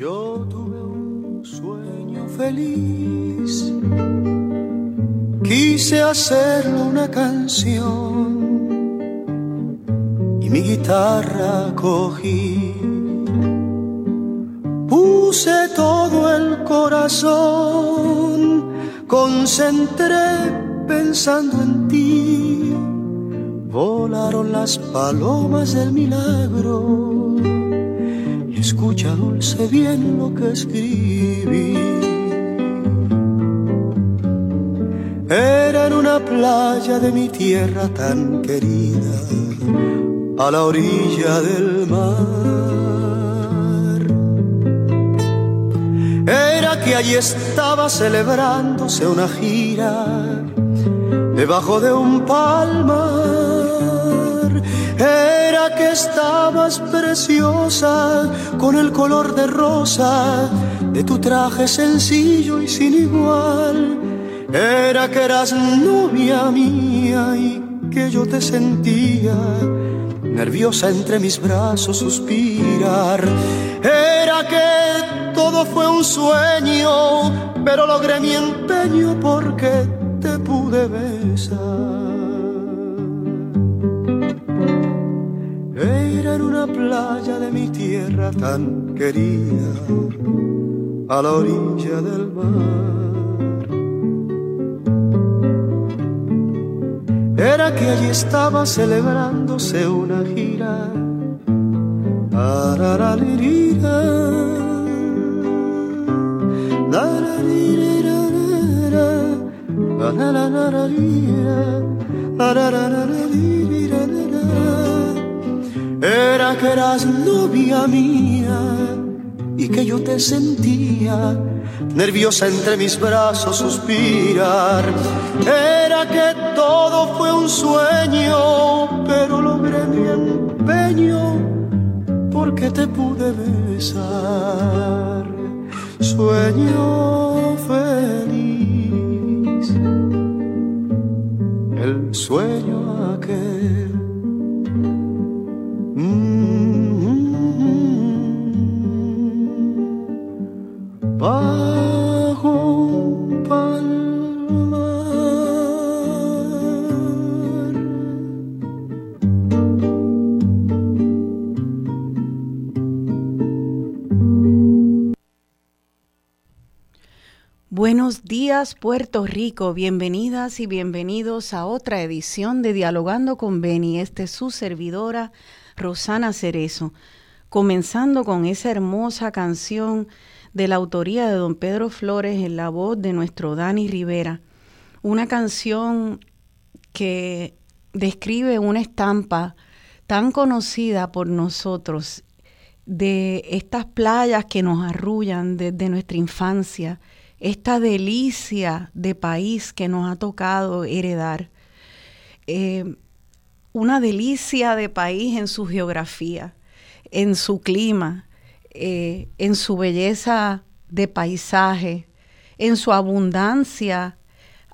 Yo tuve un sueño feliz, quise hacerlo una canción y mi guitarra cogí. Puse todo el corazón, concentré pensando en ti. Volaron las palomas del milagro escucha dulce bien lo que escribí. Era en una playa de mi tierra tan querida, a la orilla del mar. Era que allí estaba celebrándose una gira debajo de un palmar. Era que estabas preciosa con el color de rosa de tu traje sencillo y sin igual. Era que eras novia mía y que yo te sentía nerviosa entre mis brazos suspirar. Era que todo fue un sueño, pero logré mi empeño porque te pude besar. En una playa de mi tierra tan querida, a la orilla del mar. Era que allí estaba celebrándose una gira. Era que eras novia mía y que yo te sentía nerviosa entre mis brazos suspirar. Era que todo fue un sueño, pero logré mi empeño porque te pude besar. Sueño feliz, el sueño aquel Buenos días Puerto Rico, bienvenidas y bienvenidos a otra edición de Dialogando con Beni. Este es su servidora Rosana Cerezo, comenzando con esa hermosa canción de la autoría de don Pedro Flores en la voz de nuestro Dani Rivera. Una canción que describe una estampa tan conocida por nosotros de estas playas que nos arrullan desde nuestra infancia, esta delicia de país que nos ha tocado heredar. Eh, una delicia de país en su geografía, en su clima, eh, en su belleza de paisaje, en su abundancia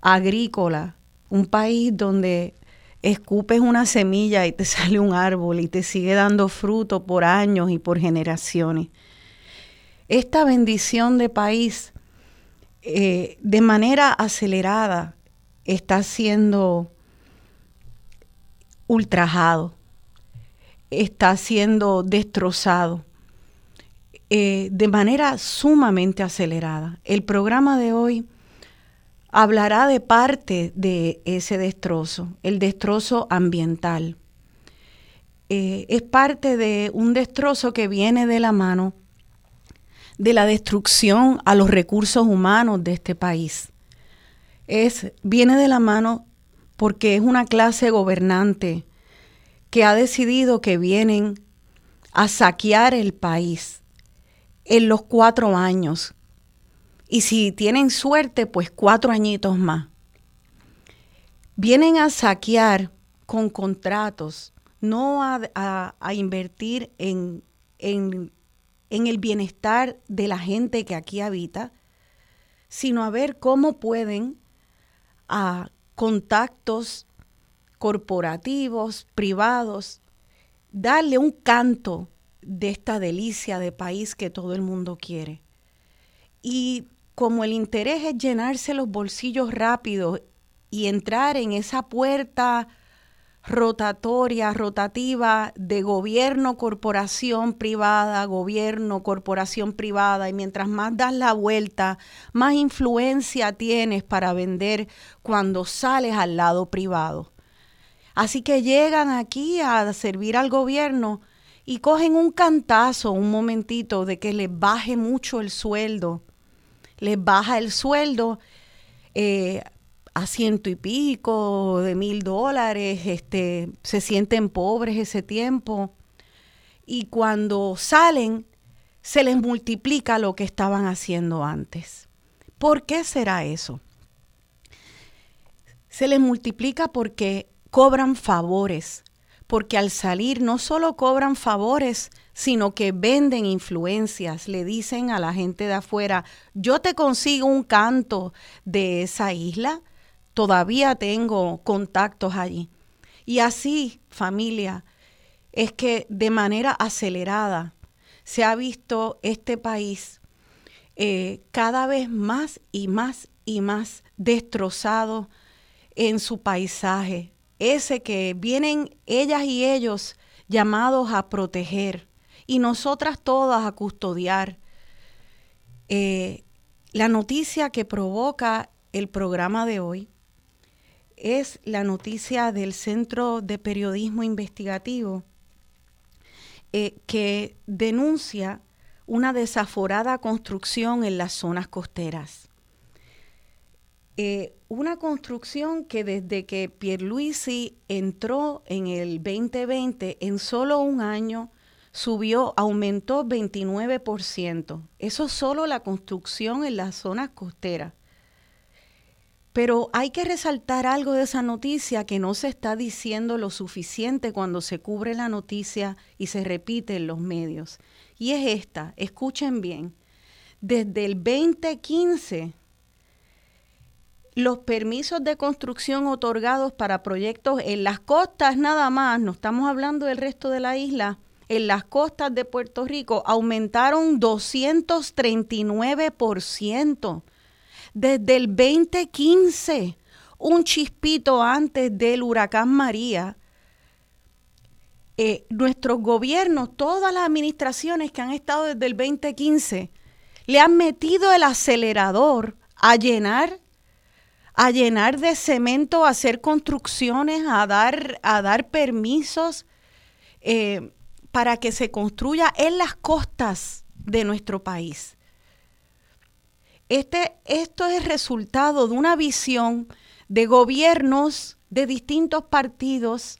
agrícola, un país donde escupes una semilla y te sale un árbol y te sigue dando fruto por años y por generaciones. Esta bendición de país eh, de manera acelerada está siendo ultrajado, está siendo destrozado eh, de manera sumamente acelerada. El programa de hoy hablará de parte de ese destrozo, el destrozo ambiental. Eh, es parte de un destrozo que viene de la mano de la destrucción a los recursos humanos de este país. Es, viene de la mano porque es una clase gobernante que ha decidido que vienen a saquear el país en los cuatro años. Y si tienen suerte, pues cuatro añitos más. Vienen a saquear con contratos, no a, invertir en, en, en el bienestar de la gente que aquí habita, sino a ver cómo pueden a contactos corporativos, privados, darle un canto de esta delicia de país que todo el mundo quiere. Y como el interés es llenarse los bolsillos rápido y entrar en esa puerta rotatoria, rotativa de gobierno, corporación privada, gobierno, corporación privada, y mientras más das la vuelta, más influencia tienes para vender cuando sales al lado privado. Así que llegan aquí a servir al gobierno y cogen un cantazo, un momentito, de que les baje mucho el sueldo. Les baja el sueldo. Eh, a ciento y pico de mil dólares, este, se sienten pobres ese tiempo y cuando salen se les multiplica lo que estaban haciendo antes. ¿Por qué será eso? Se les multiplica porque cobran favores, porque al salir no solo cobran favores, sino que venden influencias, le dicen a la gente de afuera, yo te consigo un canto de esa isla, todavía tengo contactos allí. Y así, familia, es que de manera acelerada se ha visto este país eh, cada vez más y más y más destrozado en su paisaje, ese que vienen ellas y ellos llamados a proteger y nosotras todas a custodiar. Eh, la noticia que provoca el programa de hoy es la noticia del Centro de Periodismo Investigativo eh, que denuncia una desaforada construcción en las zonas costeras. Eh, una construcción que desde que Pierluisi entró en el 2020, en solo un año, subió, aumentó 29%. Eso es solo la construcción en las zonas costeras. Pero hay que resaltar algo de esa noticia que no se está diciendo lo suficiente cuando se cubre la noticia y se repite en los medios. Y es esta, escuchen bien, desde el 2015 los permisos de construcción otorgados para proyectos en las costas nada más, no estamos hablando del resto de la isla, en las costas de Puerto Rico aumentaron 239% desde el 2015, un chispito antes del huracán María, eh, nuestros gobiernos, todas las administraciones que han estado desde el 2015, le han metido el acelerador a llenar, a llenar de cemento, a hacer construcciones, a dar, a dar permisos eh, para que se construya en las costas de nuestro país. Este, esto es resultado de una visión de gobiernos de distintos partidos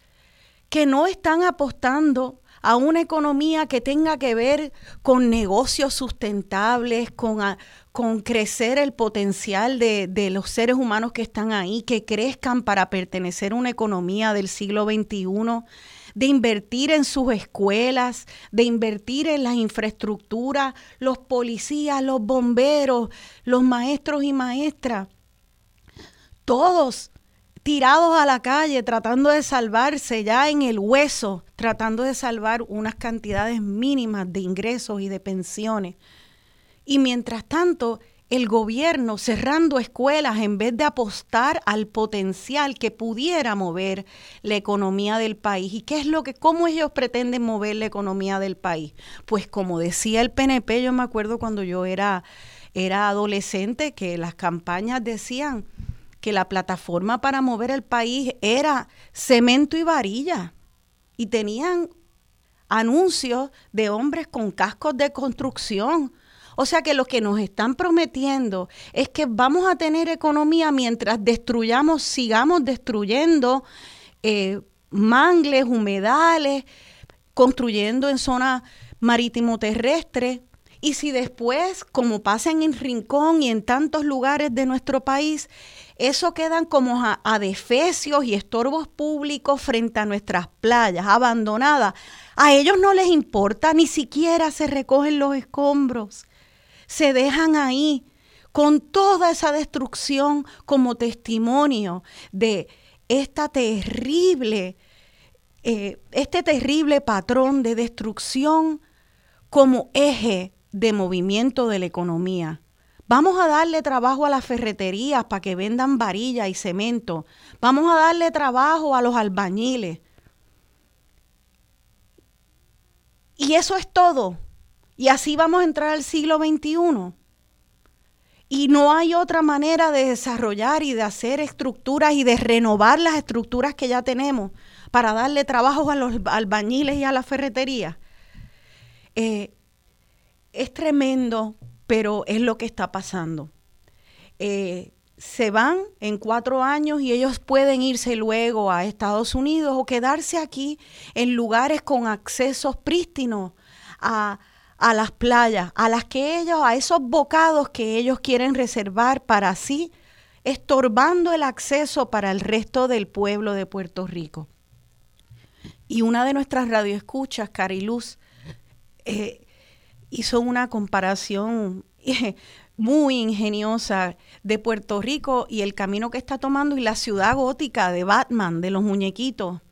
que no están apostando a una economía que tenga que ver con negocios sustentables, con, con crecer el potencial de, de, los seres humanos que están ahí, que crezcan para pertenecer a una economía del siglo XXI de invertir en sus escuelas, de invertir en las infraestructuras, los policías, los bomberos, los maestros y maestras, todos tirados a la calle tratando de salvarse ya en el hueso, tratando de salvar unas cantidades mínimas de ingresos y de pensiones. Y mientras tanto, el gobierno cerrando escuelas en vez de apostar al potencial que pudiera mover la economía del país. ¿Y qué es lo que, cómo ellos pretenden mover la economía del país? Pues como decía el PNP, yo me acuerdo cuando yo era, era adolescente que las campañas decían que la plataforma para mover el país era cemento y varilla. Y tenían anuncios de hombres con cascos de construcción o sea que lo que nos están prometiendo es que vamos a tener economía mientras destruyamos, sigamos destruyendo eh, mangles, humedales, construyendo en zona marítimo terrestre. Y si después, como pasa en Rincón y en tantos lugares de nuestro país, eso quedan como adefesios y estorbos públicos frente a nuestras playas abandonadas, a ellos no les importa, ni siquiera se recogen los escombros se dejan ahí con toda esa destrucción como testimonio de esta terrible, eh, este terrible patrón de destrucción como eje de movimiento de la economía. Vamos a darle trabajo a las ferreterías para que vendan varilla y cemento. Vamos a darle trabajo a los albañiles. Y eso es todo. Y así vamos a entrar al siglo XXI. Y no hay otra manera de desarrollar y de hacer estructuras y de renovar las estructuras que ya tenemos para darle trabajo a los albañiles y a la ferretería. Eh, es tremendo, pero es lo que está pasando. Eh, se van en cuatro años y ellos pueden irse luego a Estados Unidos o quedarse aquí en lugares con accesos prístinos a, a las playas, a las que ellos, a esos bocados que ellos quieren reservar para sí, estorbando el acceso para el resto del pueblo de Puerto Rico. Y una de nuestras radioescuchas, Cariluz, eh, hizo una comparación muy ingeniosa de Puerto Rico y el camino que está tomando y la ciudad gótica de Batman, de los muñequitos.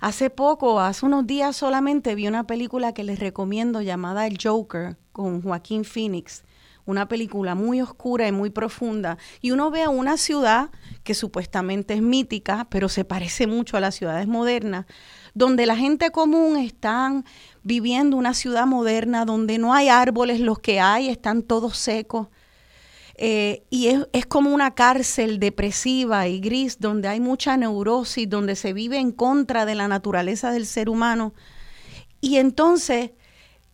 Hace poco, hace unos días solamente, vi una película que les recomiendo llamada El Joker con Joaquín Phoenix. Una película muy oscura y muy profunda. Y uno ve a una ciudad que supuestamente es mítica, pero se parece mucho a las ciudades modernas, donde la gente común están viviendo una ciudad moderna, donde no hay árboles, los que hay están todos secos eh, y es, es, como una cárcel depresiva y gris donde hay mucha neurosis, donde se vive en contra de la naturaleza del ser humano. Y entonces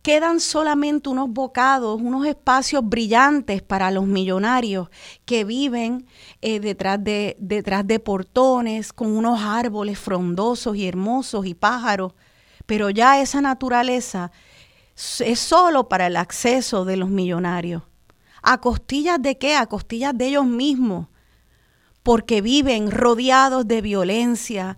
quedan solamente unos bocados, unos espacios brillantes para los millonarios que viven eh, detrás, de, detrás de portones, con unos árboles frondosos y hermosos y pájaros. Pero ya esa naturaleza es solo para el acceso de los millonarios. ¿A costillas de qué? A costillas de ellos mismos, porque viven rodeados de violencia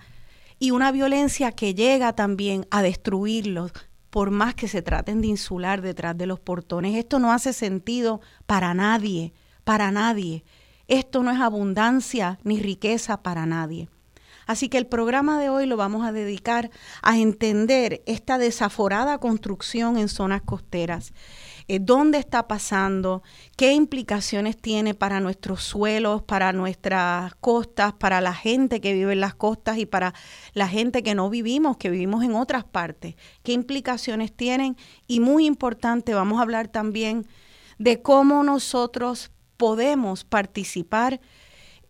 y una violencia que llega también a destruirlos, por más que se traten de insular detrás de los portones. Esto no hace sentido para nadie, para nadie. Esto no es abundancia ni riqueza para nadie. Así que el programa de hoy lo vamos a dedicar a entender esta desaforada construcción en zonas costeras eh, dónde está pasando, qué implicaciones tiene para nuestros suelos, para nuestras costas, para la gente que vive en las costas y para la gente que no vivimos, que vivimos en otras partes, qué implicaciones tienen y muy importante, vamos a hablar también de cómo nosotros podemos participar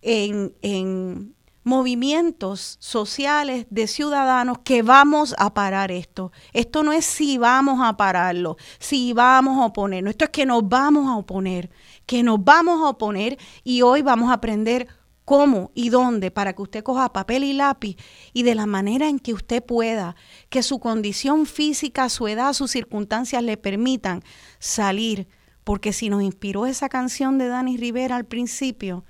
en, en movimientos sociales de ciudadanos que vamos a parar esto. Esto no es si vamos a pararlo, si vamos a oponernos, esto es que nos vamos a oponer, que nos vamos a oponer y hoy vamos a aprender cómo y dónde para que usted coja papel y lápiz y de la manera en que usted pueda, que su condición física, su edad, sus circunstancias le permitan salir, porque si nos inspiró esa canción de Dani Rivera al principio,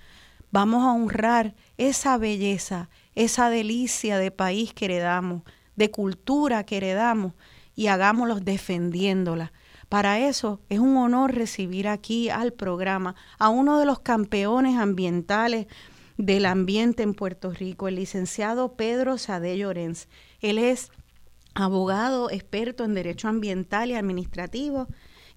vamos a honrar esa belleza, esa delicia de país que heredamos, de cultura que heredamos y hagámoslo defendiéndola. Para eso es un honor recibir aquí al programa a uno de los campeones ambientales del ambiente en Puerto Rico, el licenciado Pedro Sade Llorens. Él es abogado experto en derecho ambiental y administrativo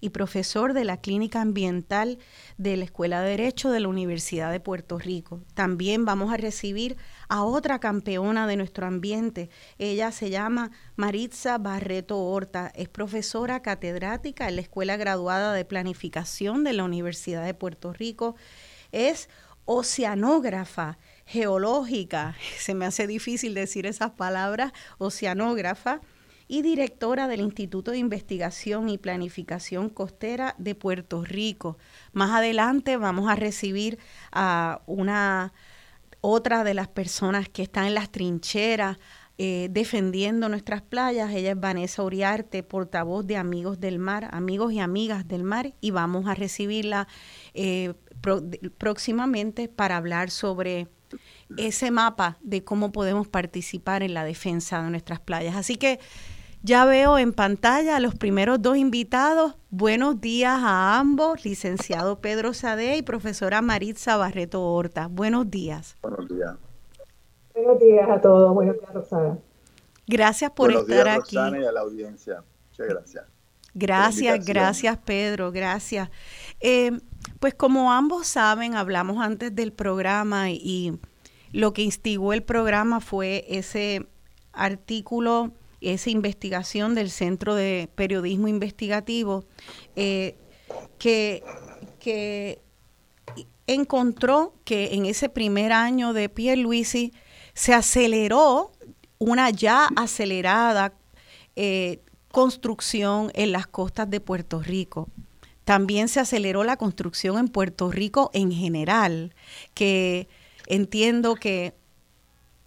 y profesor de la Clínica Ambiental de la Escuela de Derecho de la Universidad de Puerto Rico. También vamos a recibir a otra campeona de nuestro ambiente. Ella se llama Maritza Barreto Horta. Es profesora catedrática en la Escuela Graduada de Planificación de la Universidad de Puerto Rico. Es oceanógrafa geológica, se me hace difícil decir esas palabras, oceanógrafa y directora del Instituto de Investigación y Planificación Costera de Puerto Rico. Más adelante vamos a recibir a una otra de las personas que están en las trincheras eh, defendiendo nuestras playas. Ella es Vanessa Uriarte, portavoz de Amigos del Mar, amigos y amigas del mar, y vamos a recibirla eh, próximamente para hablar sobre ese mapa de cómo podemos participar en la defensa de nuestras playas. Así que ya veo en pantalla a los primeros dos invitados. Buenos días a ambos, licenciado Pedro Sade y profesora Maritza Barreto Horta. Buenos días. Buenos días. Buenos días a todos. Buenos días, Rosana. Gracias por estar aquí. Rosana y a la audiencia. Muchas gracias. Gracias, gracias Pedro, gracias. Eh, pues como ambos saben, hablamos antes del programa y lo que instigó el programa fue ese artículo, esa investigación del Centro de Periodismo Investigativo eh, que, encontró que en ese primer año de Pierluisi se aceleró una ya acelerada eh, construcción en las costas de Puerto Rico. También se aceleró la construcción en Puerto Rico en general, que entiendo que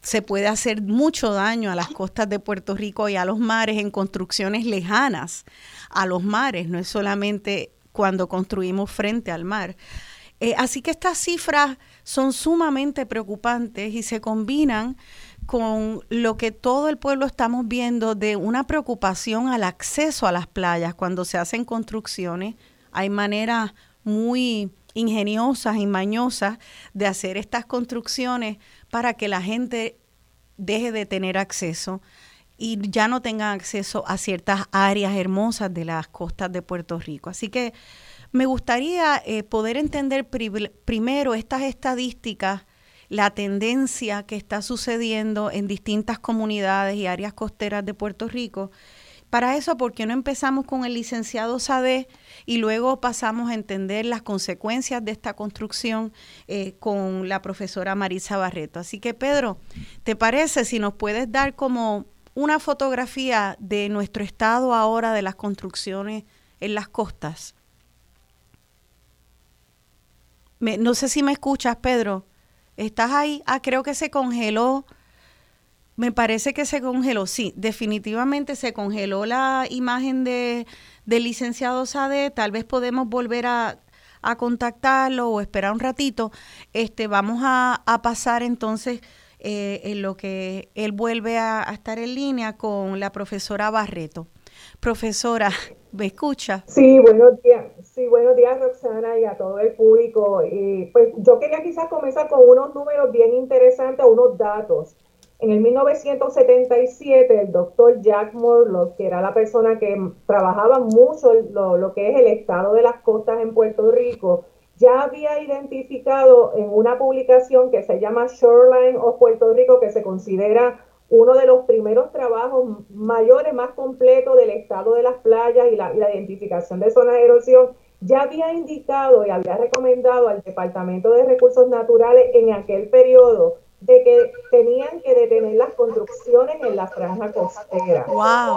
se puede hacer mucho daño a las costas de Puerto Rico y a los mares en construcciones lejanas a los mares, no es solamente cuando construimos frente al mar. Eh, así que estas cifras son sumamente preocupantes y se combinan con lo que todo el pueblo estamos viendo de una preocupación al acceso a las playas cuando se hacen construcciones. Hay maneras muy ingeniosas y mañosas de hacer estas construcciones para que la gente deje de tener acceso y ya no tengan acceso a ciertas áreas hermosas de las costas de Puerto Rico. Así que me gustaría eh, poder entender primero estas estadísticas la tendencia que está sucediendo en distintas comunidades y áreas costeras de Puerto Rico. Para eso, ¿por qué no empezamos con el licenciado Sade y luego pasamos a entender las consecuencias de esta construcción eh, con la profesora Marisa Barreto? Así que, Pedro, ¿te parece si nos puedes dar como una fotografía de nuestro estado ahora de las construcciones en las costas? no sé si me escuchas, Pedro. ¿Estás ahí? Ah, creo que se congeló. Me parece que se congeló, sí, definitivamente se congeló la imagen de, del licenciado Sade. Tal vez podemos volver a, contactarlo o esperar un ratito. Este, vamos a, pasar entonces eh, en lo que él vuelve a, a estar en línea con la profesora Barreto. Profesora, ¿me escucha? Sí, buenos días. Sí, buenos días Roxana y a todo el público. Y pues yo quería quizás comenzar con unos números bien interesantes, unos datos. En el 1977, el doctor Jack Morlock, que era la persona que trabajaba mucho lo, lo que es el estado de las costas en Puerto Rico, ya había identificado en una publicación que se llama Shoreline of Puerto Rico, que se considera uno de los primeros trabajos mayores, más completos del estado de las playas y la, identificación de zonas de erosión, ya había indicado y había recomendado al Departamento de Recursos Naturales en aquel periodo de que tenían que detener las construcciones en la franja costera.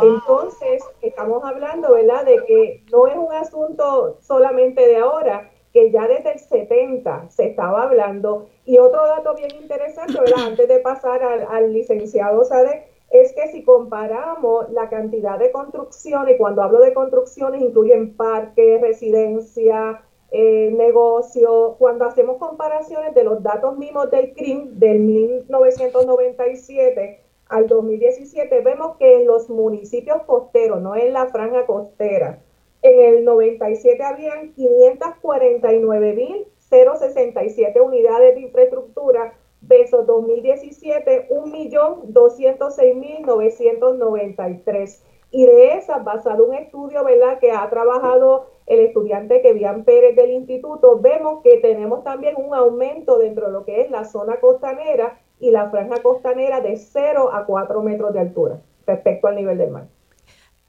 Entonces, estamos hablando, ¿verdad?, de que no es un asunto solamente de ahora, que ya desde el 70 se estaba hablando. Y otro dato bien interesante, ¿verdad? antes de pasar al, licenciado Sade, es que si comparamos la cantidad de construcciones, cuando hablo de construcciones incluyen parques, residencia, eh, negocio, cuando hacemos comparaciones de los datos mismos del CRIM del 1997 al 2017, vemos que en los municipios costeros, no en la franja costera, en el 97 habían 549.067 unidades de infraestructura versus 2017 1.206.993. Y de esas, basado en un estudio ¿verdad? que ha trabajado el estudiante Kevian Pérez del instituto, vemos que tenemos también un aumento dentro de lo que es la zona costanera y la franja costanera de 0 a 4 metros de altura respecto al nivel del mar.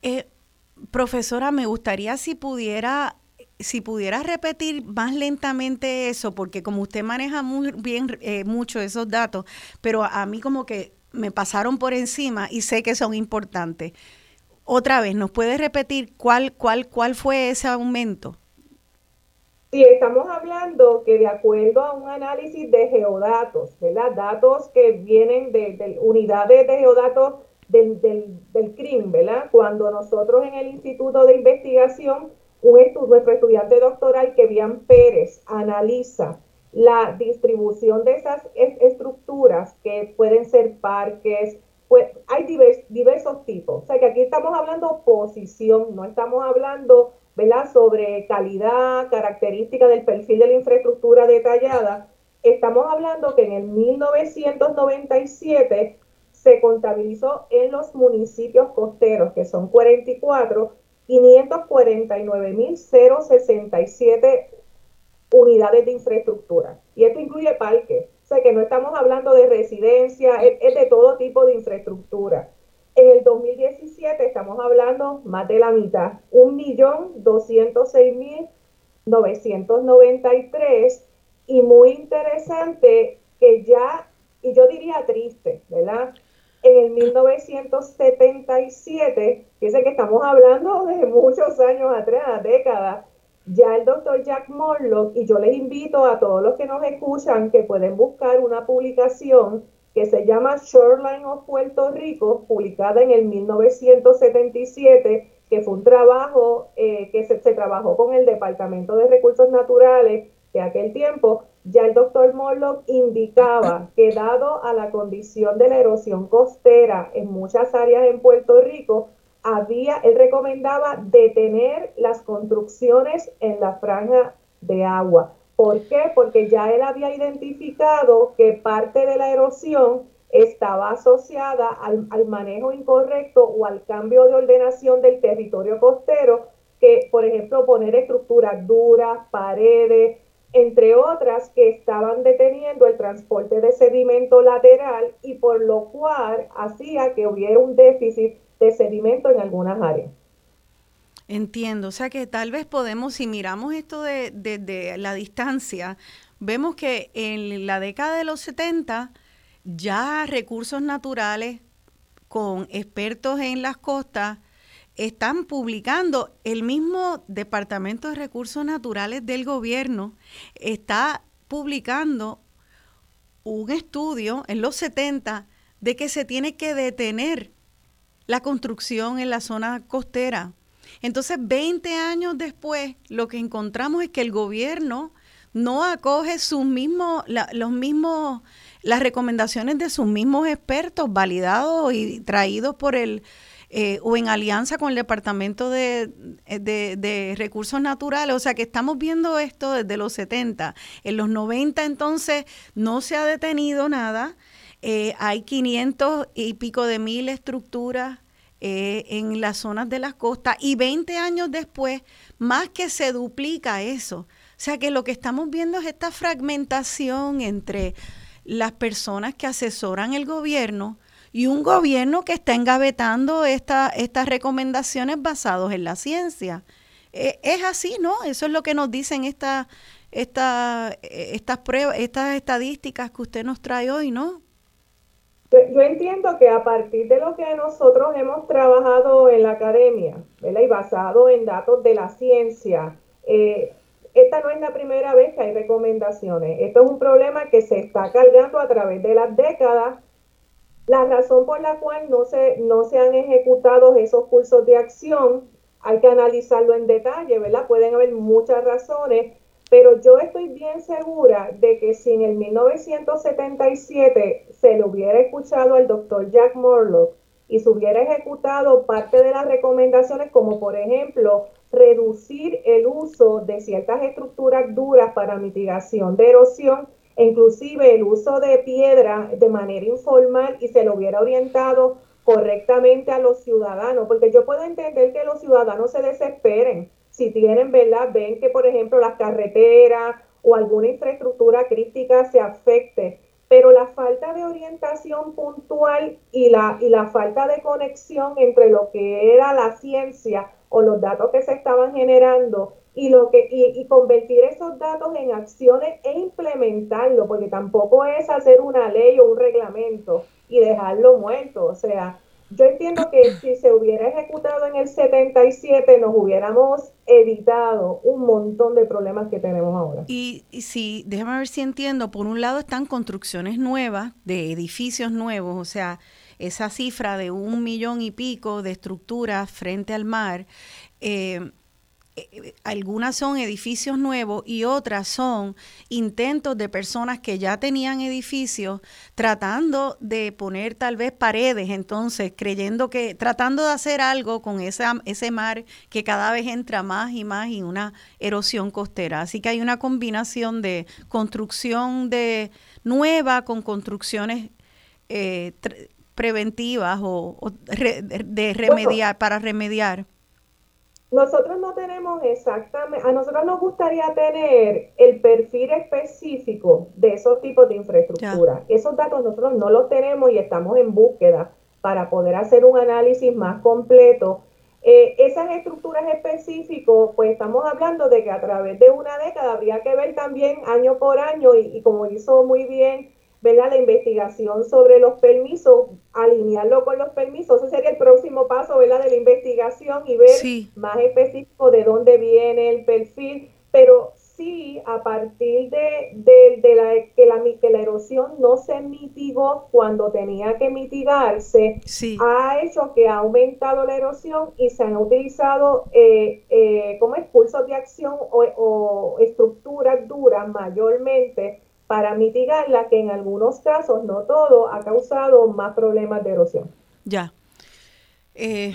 Eh, profesora, me gustaría si pudiera si pudiera repetir más lentamente eso, porque como usted maneja muy bien eh, mucho esos datos, pero a, mí como que me pasaron por encima y sé que son importantes. Otra vez, ¿nos puede repetir cuál, cuál, cuál fue ese aumento? Sí, estamos hablando que de acuerdo a un análisis de geodatos, ¿verdad? Datos que vienen de, de unidades de geodatos del, del, del crimen, ¿verdad? Cuando nosotros en el Instituto de Investigación, un nuestro estudiante doctoral, Kevian Pérez, analiza la distribución de esas estructuras que pueden ser parques, pues hay diversos tipos. O sea que aquí estamos hablando posición, no estamos hablando ¿verdad? sobre calidad, característica del perfil de la infraestructura detallada. Estamos hablando que en el 1997 se contabilizó en los municipios costeros, que son 44, 549.067 unidades de infraestructura. Y esto incluye parques. Sea que no estamos hablando de residencia, es, de todo tipo de infraestructura. En el 2017 estamos hablando más de la mitad, 1.206.993 y muy interesante que ya, y yo diría triste, ¿verdad? En el 1977, fíjense que estamos hablando de muchos años atrás, décadas, ya el doctor Jack Morlock, y yo les invito a todos los que nos escuchan que pueden buscar una publicación que se llama Shoreline of Puerto Rico, publicada en el 1977, que fue un trabajo eh, que se, trabajó con el Departamento de Recursos Naturales de aquel tiempo, ya el doctor Morlock indicaba que dado a la condición de la erosión costera en muchas áreas en Puerto Rico, había, él recomendaba detener las construcciones en la franja de agua. ¿Por qué? Porque ya él había identificado que parte de la erosión estaba asociada al, al, manejo incorrecto o al cambio de ordenación del territorio costero, que por ejemplo poner estructuras duras, paredes, entre otras que estaban deteniendo el transporte de sedimento lateral y por lo cual hacía que hubiera un déficit de sedimento en algunas áreas. Entiendo, o sea que tal vez podemos, si miramos esto desde de, la distancia, vemos que en la década de los 70 ya recursos naturales con expertos en las costas están publicando, el mismo Departamento de Recursos Naturales del gobierno está publicando un estudio en los 70 de que se tiene que detener la construcción en la zona costera. Entonces, 20 años después, lo que encontramos es que el gobierno no acoge sus mismos, los mismos, las recomendaciones de sus mismos expertos validados y traídos por el, eh, o en alianza con el Departamento de, de, Recursos Naturales. O sea que estamos viendo esto desde los 70. En los 90 entonces no se ha detenido nada. Eh, hay 500 y pico de mil estructuras eh, en las zonas de las costas y 20 años después, más que se duplica eso. O sea que lo que estamos viendo es esta fragmentación entre las personas que asesoran el gobierno y un gobierno que está engavetando esta, estas recomendaciones basadas en la ciencia. Eh, es así, ¿no? Eso es lo que nos dicen esta, esta, estas pruebas, estas estadísticas que usted nos trae hoy, ¿no? Yo entiendo que a partir de lo que nosotros hemos trabajado en la academia, ¿verdad? y basado en datos de la ciencia, eh, esta no es la primera vez que hay recomendaciones. Esto es un problema que se está cargando a través de las décadas. La razón por la cual no se, no se han ejecutado esos cursos de acción, hay que analizarlo en detalle, ¿verdad? Pueden haber muchas razones, pero yo estoy bien segura de que si en el 1977 se le hubiera escuchado al doctor Jack Morlock y se hubiera ejecutado parte de las recomendaciones, como por ejemplo reducir el uso de ciertas estructuras duras para mitigación de erosión, e inclusive el uso de piedra de manera informal y se lo hubiera orientado correctamente a los ciudadanos, porque yo puedo entender que los ciudadanos se desesperen si tienen, ¿verdad? Ven que, por ejemplo, las carreteras o alguna infraestructura crítica se afecte, pero la falta de orientación puntual y la, y la falta de conexión entre lo que era la ciencia o los datos que se estaban generando y lo que y, y, convertir esos datos en acciones e implementarlo, porque tampoco es hacer una ley o un reglamento y dejarlo muerto, o sea, yo entiendo que si se hubiera ejecutado en el 77 nos hubiéramos evitado un montón de problemas que tenemos ahora. Y, sí, déjame ver si entiendo. Por un lado están construcciones nuevas, de edificios nuevos, o sea, esa cifra de un millón y pico de estructuras frente al mar. Eh, algunas son edificios nuevos y otras son intentos de personas que ya tenían edificios tratando de poner tal vez paredes, entonces creyendo que, tratando de hacer algo con esa, ese mar que cada vez entra más y más y una erosión costera. Así que hay una combinación de construcción de nueva con construcciones eh, preventivas o, de remediar, para remediar. Nosotros no tenemos exactamente, a nosotros nos gustaría tener el perfil específico de esos tipos de infraestructura. Esos datos nosotros no los tenemos y estamos en búsqueda para poder hacer un análisis más completo. Eh, esas estructuras específicas, pues estamos hablando de que a través de una década habría que ver también año por año y como hizo muy bien ¿verdad? La investigación sobre los permisos, alinearlo con los permisos, ese sería el próximo paso, ¿verdad? De la investigación y ver más específico de dónde viene el perfil, pero sí a partir de, de, la, que, la, que la erosión no se mitigó cuando tenía que mitigarse, ha hecho que ha aumentado la erosión y se han utilizado eh, eh, como expulsos de acción o, o estructuras duras mayormente para mitigarla, que en algunos casos, no todo, ha causado más problemas de erosión. Ya. Eh,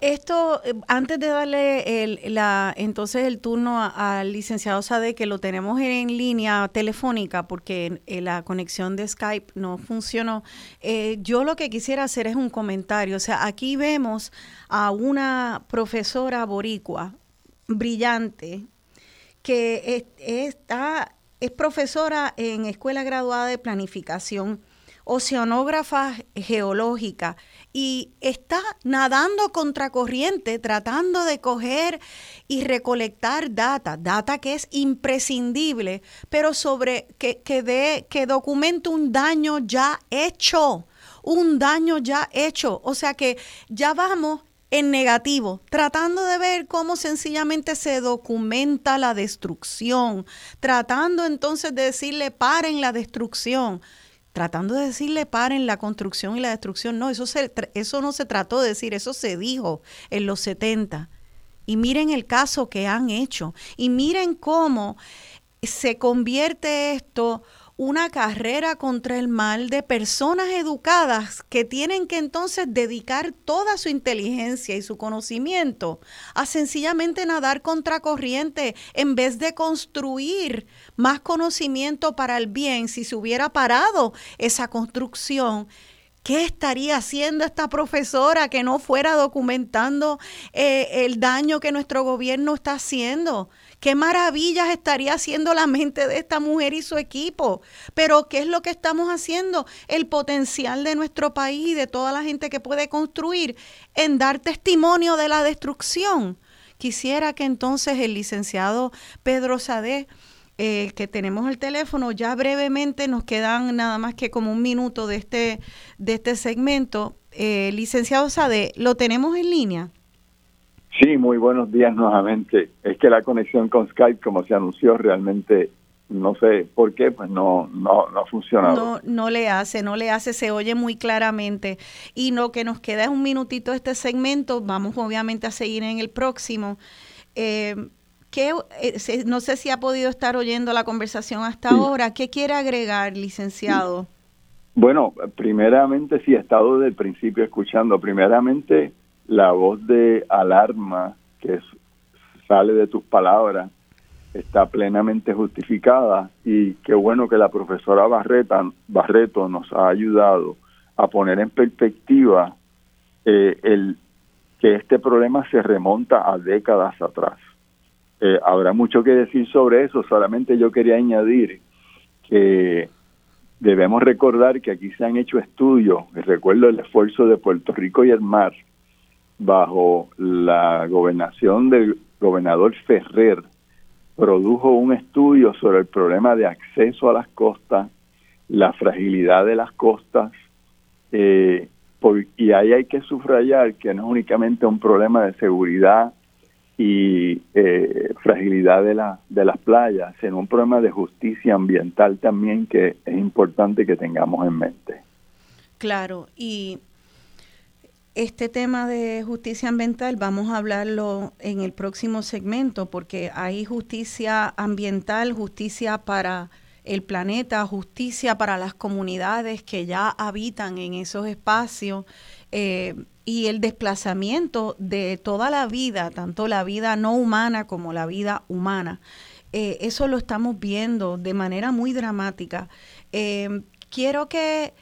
esto, eh, antes de darle el, la, entonces el turno al licenciado Sade, que lo tenemos en línea telefónica porque eh, la conexión de Skype no funcionó, yo lo que quisiera hacer es un comentario. O sea, aquí vemos a una profesora boricua brillante que está es profesora en Escuela Graduada de Planificación, oceanógrafa geológica y está nadando contracorriente tratando de coger y recolectar data, data que es imprescindible, pero sobre que, que, de, que documente un daño ya hecho, un daño ya hecho. O sea que ya vamos en negativo, tratando de ver cómo sencillamente se documenta la destrucción, tratando entonces de decirle paren la destrucción, tratando de decirle paren la construcción y la destrucción. No, eso, se, eso no se trató de decir, eso se dijo en los 70. Y miren el caso que han hecho y miren cómo se convierte esto una carrera contra el mal de personas educadas que tienen que entonces dedicar toda su inteligencia y su conocimiento a sencillamente nadar contra corriente en vez de construir más conocimiento para el bien. Si se hubiera parado esa construcción, ¿Qué estaría haciendo esta profesora que no fuera documentando eh, el daño que nuestro gobierno está haciendo? Qué maravillas estaría haciendo la mente de esta mujer y su equipo. Pero ¿qué es lo que estamos haciendo? El potencial de nuestro país y de toda la gente que puede construir en dar testimonio de la destrucción. Quisiera que entonces el licenciado Pedro Sade, eh, que tenemos el teléfono, ya brevemente nos quedan nada más que como un minuto de este, de este segmento. Eh, licenciado Sade, ¿lo tenemos en línea? Sí, muy buenos días nuevamente. Es que la conexión con Skype, como se anunció, realmente no sé por qué, pues no, no, no ha funcionado. No, no le hace, no le hace, se oye muy claramente. Y lo que nos queda es un minutito de este segmento, vamos obviamente a seguir en el próximo. Eh, eh no sé si ha podido estar oyendo la conversación hasta ahora. ¿Qué quiere agregar, licenciado? Bueno, primeramente sí, he estado desde el principio escuchando. Primeramente, la voz de alarma que sale de tus palabras está plenamente justificada y qué bueno que la profesora Barreta, Barreto nos ha ayudado a poner en perspectiva eh, el que este problema se remonta a décadas atrás. Eh, habrá mucho que decir sobre eso, solamente yo quería añadir que debemos recordar que aquí se han hecho estudios, recuerdo el esfuerzo de Puerto Rico y el mar, bajo la gobernación del gobernador Ferrer, produjo un estudio sobre el problema de acceso a las costas, la fragilidad de las costas, eh, y ahí hay que subrayar que no es únicamente un problema de seguridad y eh, fragilidad de, la, de las playas, sino un problema de justicia ambiental también que es importante que tengamos en mente. Claro, y este tema de justicia ambiental vamos a hablarlo en el próximo segmento porque hay justicia ambiental, justicia para el planeta, justicia para las comunidades que ya habitan en esos espacios eh, y el desplazamiento de toda la vida, tanto la vida no humana como la vida humana. Eh, eso lo estamos viendo de manera muy dramática. Eh, quiero que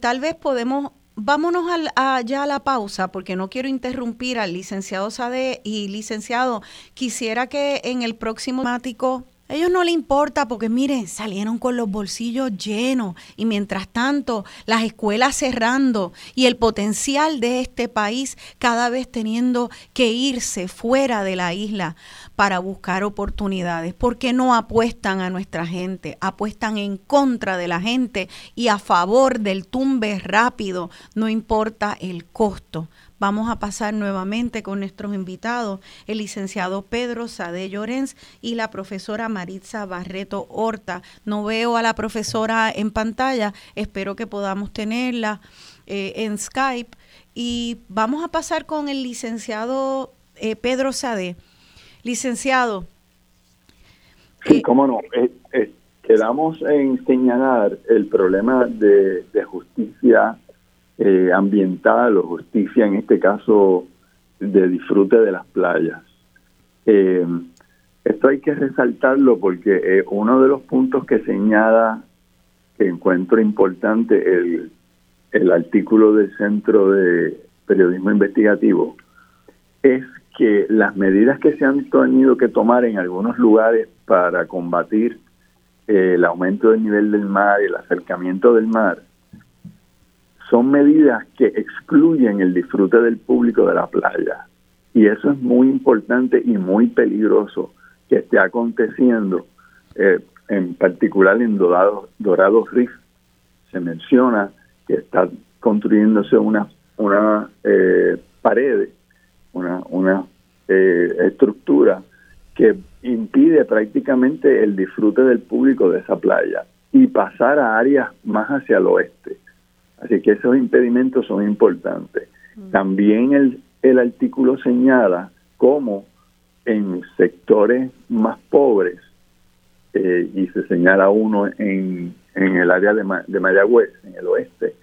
tal vez podemos vámonos al, ya a la pausa porque no quiero interrumpir al licenciado Sade y licenciado, quisiera que en el próximo temático ellos no les importa porque miren, salieron con los bolsillos llenos y mientras tanto las escuelas cerrando y el potencial de este país cada vez teniendo que irse fuera de la isla para buscar oportunidades. ¿Por qué no apuestan a nuestra gente? Apuestan en contra de la gente y a favor del tumbe rápido, no importa el costo. Vamos a pasar nuevamente con nuestros invitados, el licenciado Pedro Sade Llorens y la profesora Maritza Barreto Horta. No veo a la profesora en pantalla, espero que podamos tenerla eh, en Skype. Y vamos a pasar con el licenciado eh, Pedro Sade. Licenciado. Sí, eh, cómo no. quedamos en señalar el problema de justicia eh, ambiental o justicia, en este caso de disfrute de las playas. Eh, esto hay que resaltarlo porque eh, uno de los puntos que señala, que encuentro importante, el, el artículo del Centro de Periodismo Investigativo, es que las medidas que se han tenido que tomar en algunos lugares para combatir el aumento del nivel del mar el acercamiento del mar son medidas que excluyen el disfrute del público de la playa. Y eso es muy importante y muy peligroso que esté aconteciendo, eh, en particular en Dorado, Dorado. Se menciona que está construyéndose una, una eh, pared, una, una eh, estructura que impide prácticamente el disfrute del público de esa playa y pasar a áreas más hacia el oeste. Así que esos impedimentos son importantes. Mm. También el, el artículo señala cómo en sectores más pobres, eh, y se señala uno en, en el área de, de Mayagüez, en el oeste,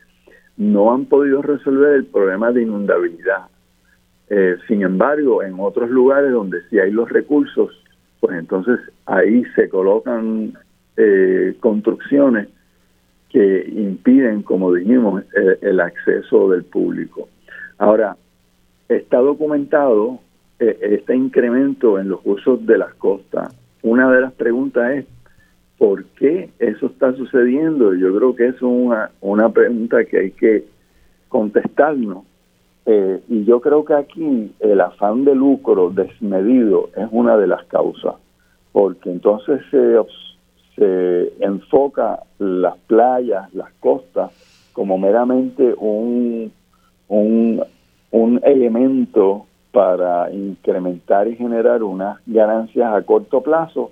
no han podido resolver el problema de inundabilidad. Eh, sin embargo, en otros lugares donde sí hay los recursos, pues entonces ahí se colocan eh, construcciones que impiden, como dijimos, el, acceso del público. Ahora, está documentado eh, este incremento en los usos de las costas. Una de las preguntas es, ¿por qué eso está sucediendo? Yo creo que es una, una pregunta que hay que contestarnos. Eh, y yo creo que aquí el afán de lucro desmedido es una de las causas, porque entonces se se enfoca las playas, las costas, como meramente un, un, elemento para incrementar y generar unas ganancias a corto plazo,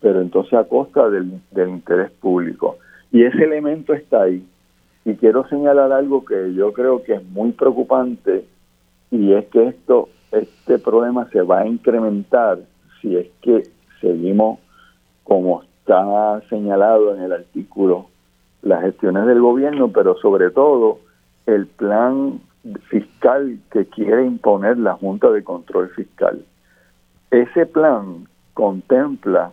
pero entonces a costa del, del interés público. Y ese elemento está ahí. Y quiero señalar algo que yo creo que es muy preocupante y es que esto, este problema se va a incrementar si es que seguimos como está señalado en el artículo las gestiones del gobierno, pero sobre todo el plan fiscal que quiere imponer la Junta de Control Fiscal. Ese plan contempla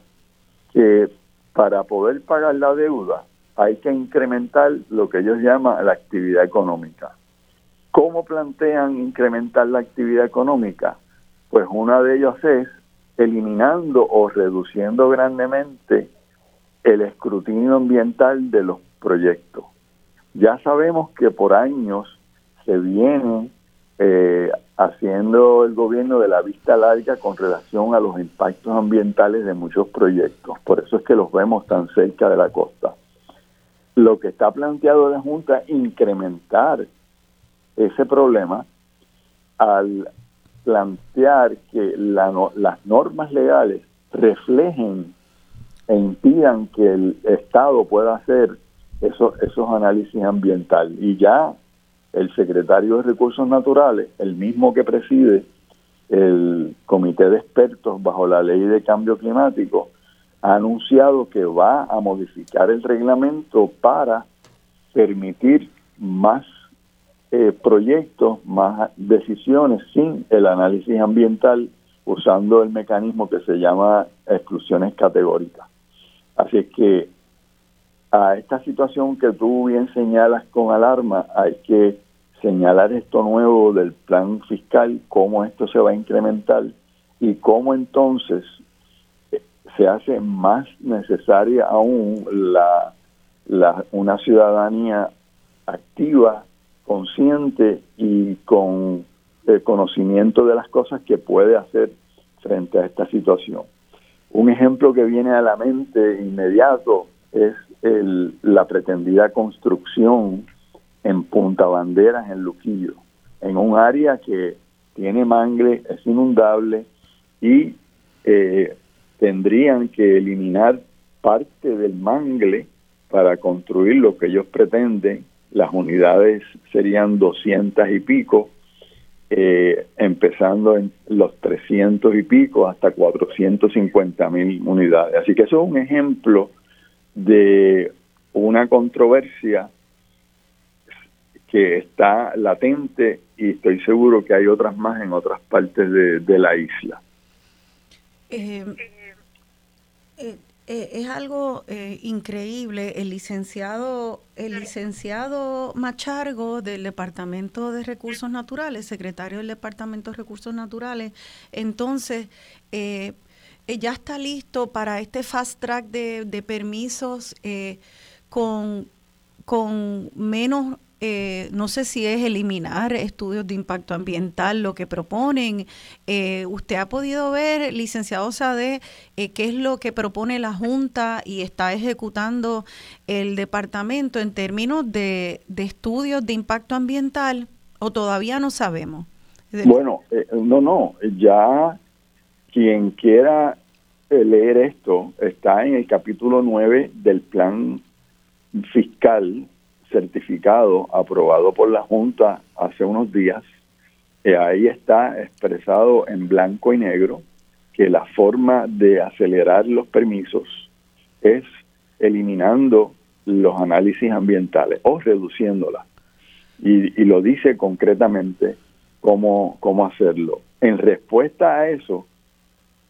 que para poder pagar la deuda hay que incrementar lo que ellos llaman la actividad económica. ¿Cómo plantean incrementar la actividad económica? Pues una de ellas es eliminando o reduciendo grandemente el escrutinio ambiental de los proyectos. Ya sabemos que por años se viene eh, haciendo el gobierno de la vista larga con relación a los impactos ambientales de muchos proyectos. Por eso es que los vemos tan cerca de la costa. Lo que está planteado la Junta es incrementar ese problema al plantear que las normas legales reflejen e impidan que el Estado pueda hacer esos, esos análisis ambientales. Y ya el secretario de Recursos Naturales, el mismo que preside el comité de expertos bajo la ley de cambio climático, ha anunciado que va a modificar el reglamento para permitir más eh, proyectos, más decisiones sin el análisis ambiental usando el mecanismo que se llama exclusiones categóricas. Así que a esta situación que tú bien señalas con alarma hay que señalar esto nuevo del plan fiscal, cómo esto se va a incrementar y cómo entonces eh, se hace más necesaria aún la, la, una ciudadanía activa, consciente y con el conocimiento de las cosas que puede hacer frente a esta situación. Un ejemplo que viene a la mente inmediato es el, la pretendida construcción en Punta Banderas, en Luquillo, en un área que tiene mangle, es inundable y eh, tendrían que eliminar parte del mangle para construir lo que ellos pretenden. Las unidades serían 200 y pico, eh, empezando en los 300 y pico hasta 450 mil unidades. Así que eso es un ejemplo de una controversia que está latente y estoy seguro que hay otras más en otras partes de, la isla. Eh, eh, eh, es algo increíble. El licenciado, el licenciado Machargo del Departamento de Recursos Naturales, secretario del Departamento de Recursos Naturales, entonces ya está listo para este fast track de, de permisos con, con menos eh, no sé si es eliminar estudios de impacto ambiental lo que proponen. Eh, ¿Usted ha podido ver, licenciado Sade, eh, qué es lo que propone la Junta y está ejecutando el departamento en términos de, estudios de impacto ambiental o todavía no sabemos? Bueno, no, no, ya quien quiera leer esto está en el capítulo 9 del plan fiscal certificado aprobado por la Junta hace unos días, eh, ahí está expresado en blanco y negro que la forma de acelerar los permisos es eliminando los análisis ambientales o reduciéndolas. Y, lo dice concretamente cómo, cómo hacerlo. En respuesta a eso,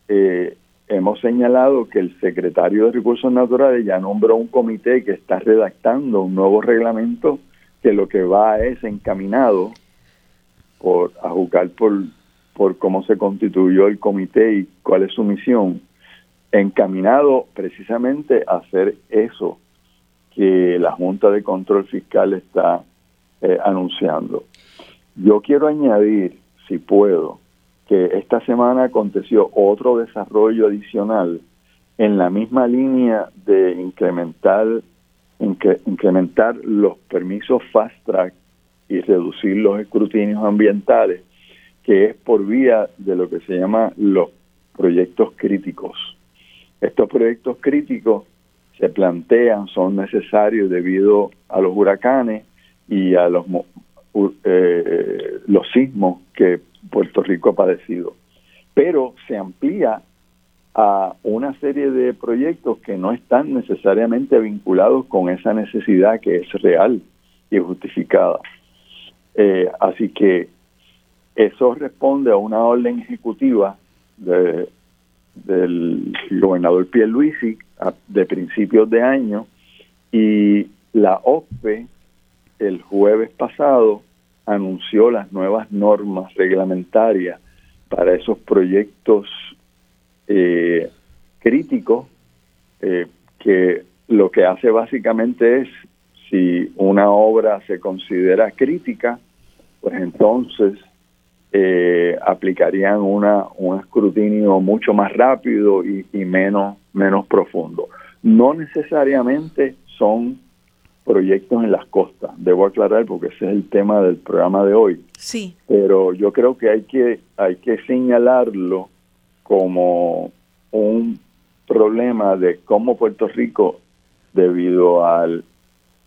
eh, hemos señalado que el secretario de Recursos Naturales ya nombró un comité que está redactando un nuevo reglamento que lo que va es encaminado por a juzgar por, por cómo se constituyó el comité y cuál es su misión, encaminado precisamente a hacer eso que la Junta de Control Fiscal está eh, anunciando. Yo quiero añadir, si puedo, que esta semana aconteció otro desarrollo adicional en la misma línea de incrementar incrementar los permisos fast track y reducir los escrutinios ambientales, que es por vía de lo que se llama los proyectos críticos. Estos proyectos críticos se plantean, son necesarios debido a los huracanes y a los, eh, los sismos que Puerto Rico ha padecido. Pero se amplía a una serie de proyectos que no están necesariamente vinculados con esa necesidad que es real y justificada. Eh, así que eso responde a una orden ejecutiva de, del gobernador Pierluisi de principios de año y la OPE el jueves pasado anunció las nuevas normas reglamentarias para esos proyectos eh, críticos eh, que lo que hace básicamente es si una obra se considera crítica pues entonces eh, aplicarían una un escrutinio mucho más rápido y, y menos menos profundo. No necesariamente son proyectos en las costas. Debo aclarar porque ese es el tema del programa de hoy. Sí. Pero yo creo que hay que hay que señalarlo como un problema de cómo Puerto Rico, debido al,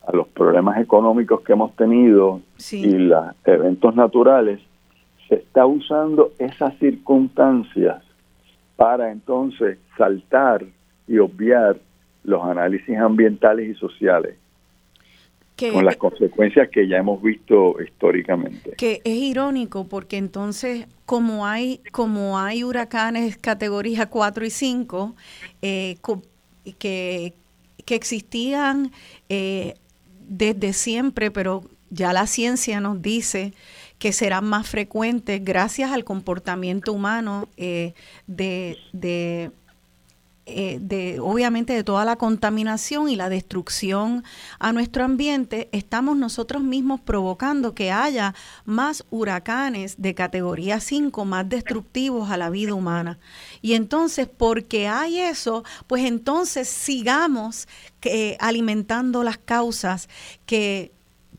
a los problemas económicos que hemos tenido y los eventos naturales, se está usando esas circunstancias para entonces saltar y obviar los análisis ambientales y sociales con las consecuencias que ya hemos visto históricamente. Que es irónico porque entonces como hay como hay huracanes categoría 4 y 5 eh, que, que existían eh, desde siempre, pero ya la ciencia nos dice que serán más frecuentes gracias al comportamiento humano eh, de, de eh, de obviamente de toda la contaminación y la destrucción a nuestro ambiente, estamos nosotros mismos provocando que haya más huracanes de categoría 5 más destructivos a la vida humana. Y entonces, porque hay eso, pues entonces sigamos que, alimentando las causas que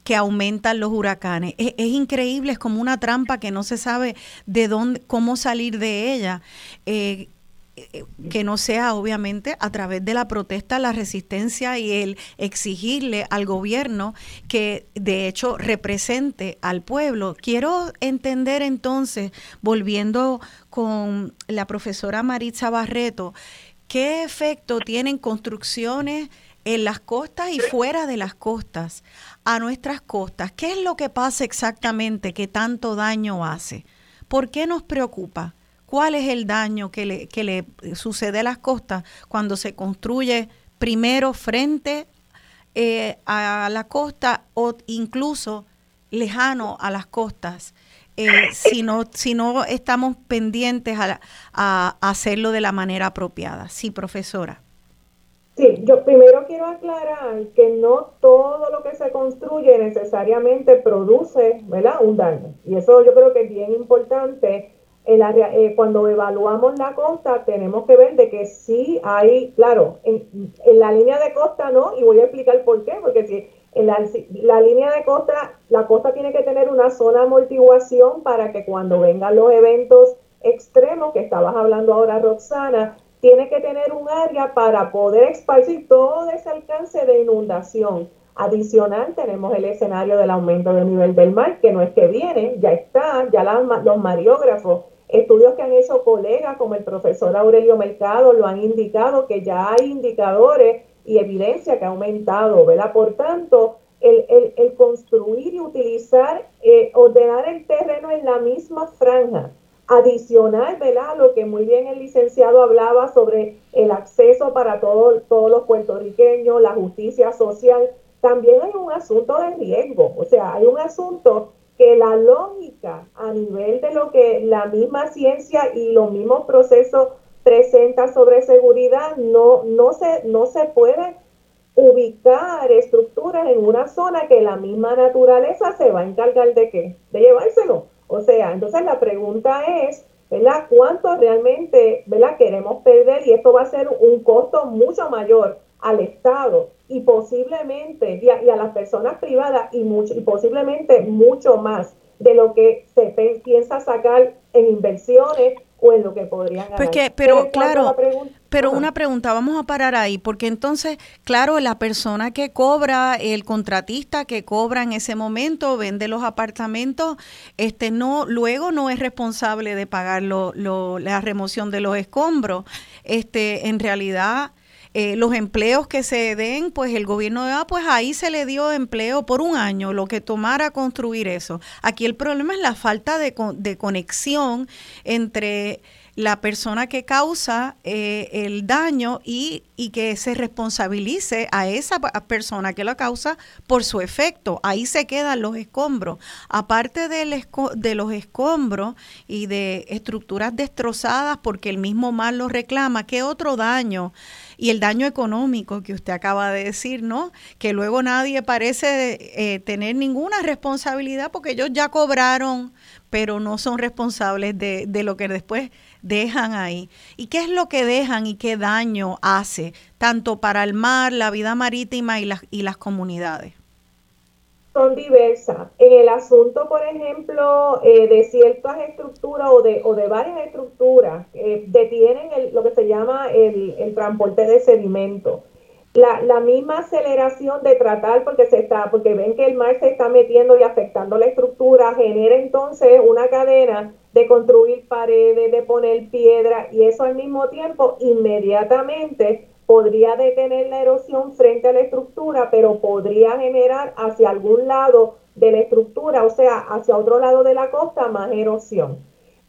que aumentan los huracanes. Es, increíble, es como una trampa que no se sabe de dónde, cómo salir de ella. Eh, eh, que no sea obviamente a través de la protesta, la resistencia y el exigirle al gobierno que de hecho represente al pueblo. Quiero entender entonces, volviendo con la profesora Maritza Barreto, ¿qué efecto tienen construcciones en las costas y fuera de las costas a nuestras costas? ¿Qué es lo que pasa exactamente que tanto daño hace? ¿Por qué nos preocupa? Cuál es el daño que le, que le sucede a las costas cuando se construye primero frente eh, a la costa o incluso lejano a las costas. Eh, si, no, si no estamos pendientes a, a, hacerlo de la manera apropiada. Sí, profesora. Sí, yo primero quiero aclarar que no todo lo que se construye necesariamente produce ¿verdad? un daño. Y eso yo creo que es bien importante eh, cuando evaluamos la costa tenemos que ver de que sí hay, claro, en, la línea de costa no, y voy a explicar por qué, porque si en la, la, línea de costa, la costa tiene que tener una zona de amortiguación para que cuando vengan los eventos extremos, que estabas hablando ahora Roxana, tiene que tener un área para poder esparcir todo ese alcance de inundación. Adicional, tenemos el escenario del aumento del nivel del mar, que no es que viene, ya está, ya los mariógrafos Estudios que han hecho colegas como el profesor Aurelio Mercado lo han indicado que ya hay indicadores y evidencia que ha aumentado, ¿verdad? Por tanto, el, construir y utilizar, eh, ordenar el terreno en la misma franja, adicional, ¿verdad? Lo que muy bien el licenciado hablaba sobre el acceso para todos los puertorriqueños, la justicia social, también hay un asunto de riesgo, o sea, hay un asunto que la lógica a nivel de lo que la misma ciencia y los mismos procesos presenta sobre seguridad no, no, se, no se puede ubicar estructuras en una zona que la misma naturaleza se va a encargar de qué? De llevárselo. O sea, entonces la pregunta es, ¿verdad? ¿Cuánto realmente, ¿verdad? Queremos perder y esto va a ser un costo mucho mayor al Estado y posiblemente y a, las personas privadas y, mucho, y posiblemente mucho más de lo que se piensa sacar en inversiones o en lo que podrían ganar. Pues que, pero claro, pero una pregunta, vamos a parar ahí, porque entonces, claro, la persona que cobra, el contratista que cobra en ese momento, vende los apartamentos, este no, luego no es responsable de pagar lo, la remoción de los escombros. Este, en realidad, eh, los empleos que se den, pues el gobierno de ah, pues ahí se le dio empleo por un año, lo que tomara construir eso. Aquí el problema es la falta de, de conexión entre la persona que causa eh, el daño y, y, que se responsabilice a esa persona que lo causa por su efecto. Ahí se quedan los escombros. Aparte del de los escombros y de estructuras destrozadas porque el mismo mal lo reclama, ¿qué otro daño? Y el daño económico que usted acaba de decir, ¿no? Que luego nadie parece eh, tener ninguna responsabilidad porque ellos ya cobraron, pero no son responsables de, de lo que después dejan ahí. ¿Y qué es lo que dejan y qué daño hace, tanto para el mar, la vida marítima y las, y las comunidades? Son diversas. En el asunto, por ejemplo, eh, de ciertas estructuras o de, o de varias estructuras, eh, detienen lo que se llama el, el transporte de sedimento. La, la, misma aceleración de tratar, porque se está, porque ven que el mar se está metiendo y afectando la estructura, genera entonces una cadena de construir paredes, de poner piedra, y eso al mismo tiempo inmediatamente podría detener la erosión frente a la estructura, pero podría generar hacia algún lado de la estructura, o sea, hacia otro lado de la costa, más erosión.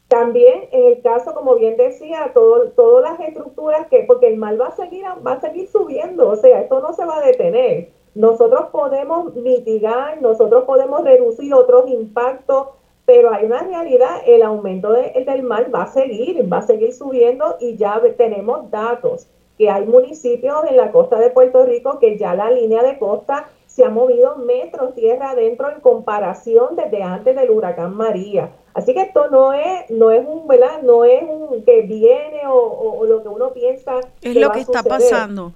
También en el caso, como bien decía, todo, todas las estructuras que, porque el mar va a seguir, va a seguir subiendo, o sea, esto no se va a detener. nosotros podemos mitigar, nosotros podemos reducir otros impactos, pero hay una realidad, el aumento del mar va a seguir, va a seguir subiendo y ya tenemos datos que hay municipios en la costa de Puerto Rico que ya la línea de costa se ha movido metros tierra adentro en comparación desde antes del huracán María. Así que esto no es, no es un, ¿verdad? No es un que viene o, lo que uno piensa. Es lo que está pasando.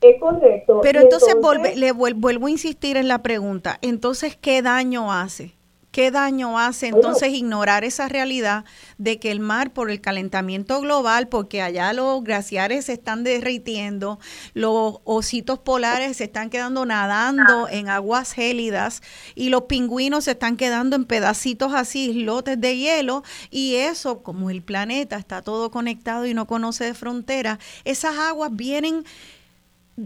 Es correcto. Pero entonces, le vuelvo a insistir en la pregunta. Entonces, ¿qué daño hace? ¿Qué daño hace entonces ignorar esa realidad de que el mar por el calentamiento global, porque allá los glaciares se están derritiendo, los ositos polares se están quedando nadando en aguas gélidas y los pingüinos se están quedando en pedacitos así, islotes de hielo y eso, como el planeta está todo conectado y no conoce de fronteras, esas aguas vienen...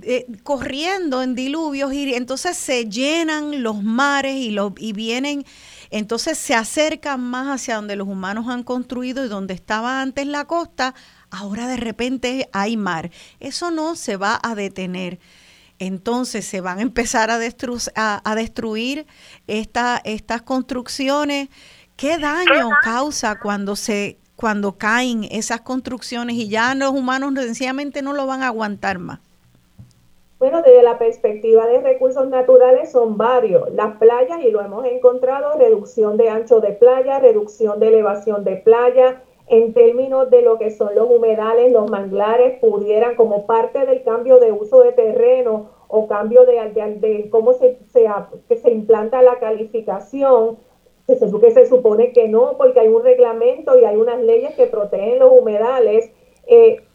Eh, corriendo en diluvios y entonces se llenan los mares y, lo, y vienen entonces se acercan más hacia donde los humanos han construido y donde estaba antes la costa, ahora de repente hay mar. Eso no se va a detener. Entonces se van a empezar a, a, destruir estas construcciones. ¿Qué daño causa cuando se cuando caen esas construcciones y ya los humanos sencillamente no lo van a aguantar más? Bueno, desde la perspectiva de recursos naturales son varios. Las playas, y lo hemos encontrado, reducción de ancho de playa, reducción de elevación de playa, en términos de lo que son los humedales, los manglares, pudieran como parte del cambio de uso de terreno o cambio de, cómo se, se, que se implanta la calificación, se, que se supone que no, porque hay un reglamento y hay unas leyes que protegen los humedales. Eh,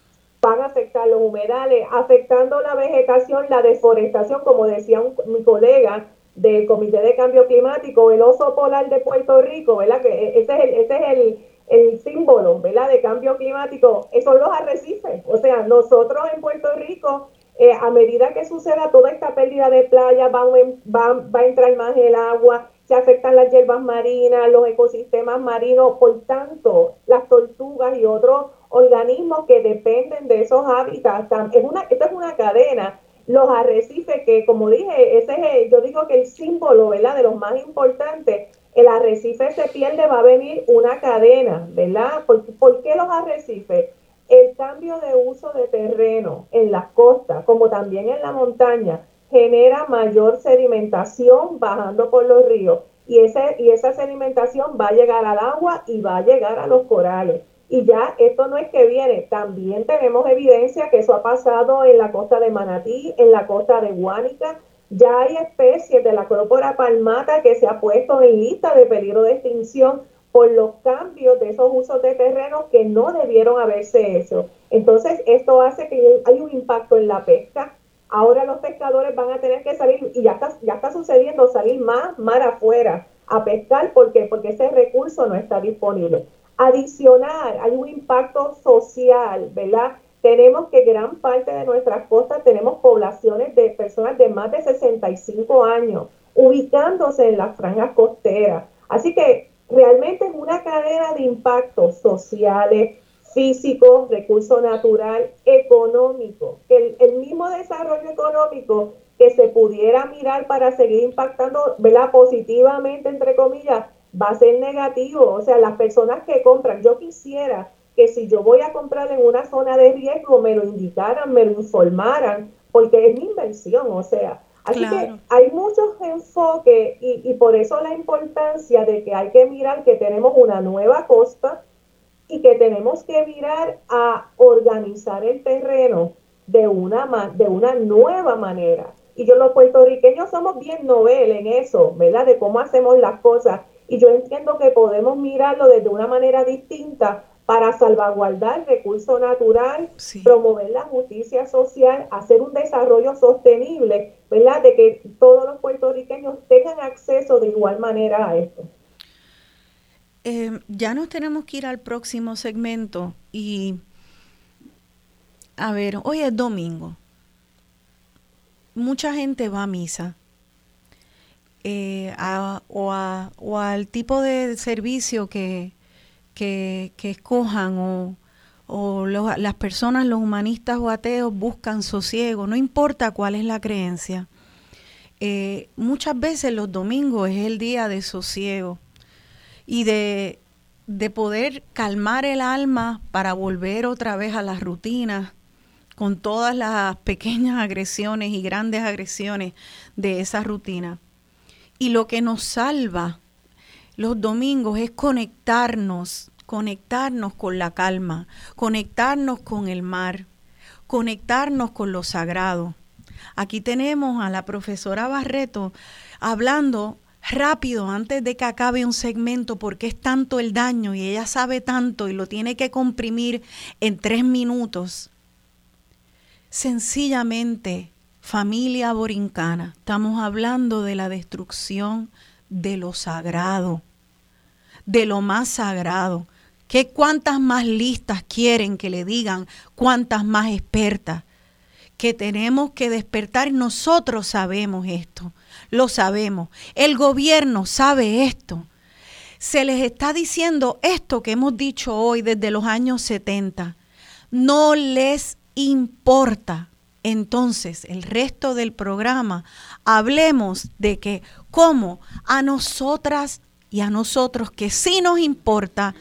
van a afectar los humedales, afectando la vegetación, la deforestación, como decía mi colega del Comité de Cambio Climático, el oso polar de Puerto Rico, ¿verdad? Que e, ese es el, ese es el, el símbolo, ¿verdad? De cambio climático, son los arrecifes. O sea, nosotros en Puerto Rico, eh, a medida que suceda toda esta pérdida de playa, va, va, va a entrar más el agua, se afectan las hierbas marinas, los ecosistemas marinos, por tanto, las tortugas y otros organismos que dependen de esos hábitats. Es una, esto es una cadena. Los arrecifes, que como dije, ese es, yo digo que el símbolo, ¿verdad? De los más importantes, el arrecife se pierde, va a venir una cadena, ¿verdad? ¿Por, ¿Por, qué los arrecifes? El cambio de uso de terreno en las costas, como también en la montaña, genera mayor sedimentación bajando por los ríos. Y, ese, y esa sedimentación va a llegar al agua y va a llegar a los corales. Y ya esto no es que viene, también tenemos evidencia que eso ha pasado en la costa de Manatí, en la costa de Guánica. Ya hay especies de la crópora palmata que se ha puesto en lista de peligro de extinción por los cambios de esos usos de terreno que no debieron haberse hecho. Entonces, esto hace que hay un impacto en la pesca. Ahora los pescadores van a tener que salir, y ya está, ya está sucediendo, salir más mar afuera a pescar. ¿Por qué? Porque ese recurso no está disponible. Adicional, hay un impacto social, ¿verdad? Tenemos que gran parte de nuestras costas tenemos poblaciones de personas de más de 65 años ubicándose en las franjas costeras. Así que realmente es una cadena de impactos sociales, físicos, recurso natural, económico, el, mismo desarrollo económico que se pudiera mirar para seguir impactando, ¿verdad? Positivamente, entre comillas, va a ser negativo. O sea, las personas que compran, yo quisiera que si yo voy a comprar en una zona de riesgo, me lo indicaran, me lo informaran, porque es mi inversión, o sea. Así que hay muchos enfoques y, y por eso la importancia de que hay que mirar que tenemos una nueva costa y que tenemos que mirar a organizar el terreno de una, de una nueva manera. Y yo los puertorriqueños somos bien novel en eso, ¿verdad? De cómo hacemos las cosas. Y yo entiendo que podemos mirarlo desde una manera distinta para salvaguardar el recurso natural, promover la justicia social, hacer un desarrollo sostenible, ¿verdad? De que todos los puertorriqueños tengan acceso de igual manera a esto. Eh, ya nos tenemos que ir al próximo segmento y a ver, hoy es domingo. Mucha gente va a misa eh, o, al tipo de servicio que, que, escojan o, las personas, los humanistas o ateos buscan sosiego, no importa cuál es la creencia. eh, muchas veces los domingos es el día de sosiego y de, de poder calmar el alma para volver otra vez a las rutinas con todas las pequeñas agresiones y grandes agresiones de esa rutina. Y lo que nos salva los domingos es conectarnos, conectarnos con la calma, conectarnos con el mar, conectarnos con lo sagrado. Aquí tenemos a la profesora Barreto hablando rápido antes de que acabe un segmento porque es tanto el daño y ella sabe tanto y lo tiene que comprimir en tres minutos. Sencillamente, familia borincana, estamos hablando de la destrucción de lo sagrado, de lo más sagrado. ¿Qué cuántas más listas quieren que le digan? ¿Cuántas más expertas? Que tenemos que despertar. Nosotros sabemos esto, lo sabemos. El gobierno sabe esto. Se les está diciendo esto que hemos dicho hoy desde los años 70. No les importa. Entonces, el resto del programa, hablemos de que cómo a nosotras y a nosotros que sí nos importa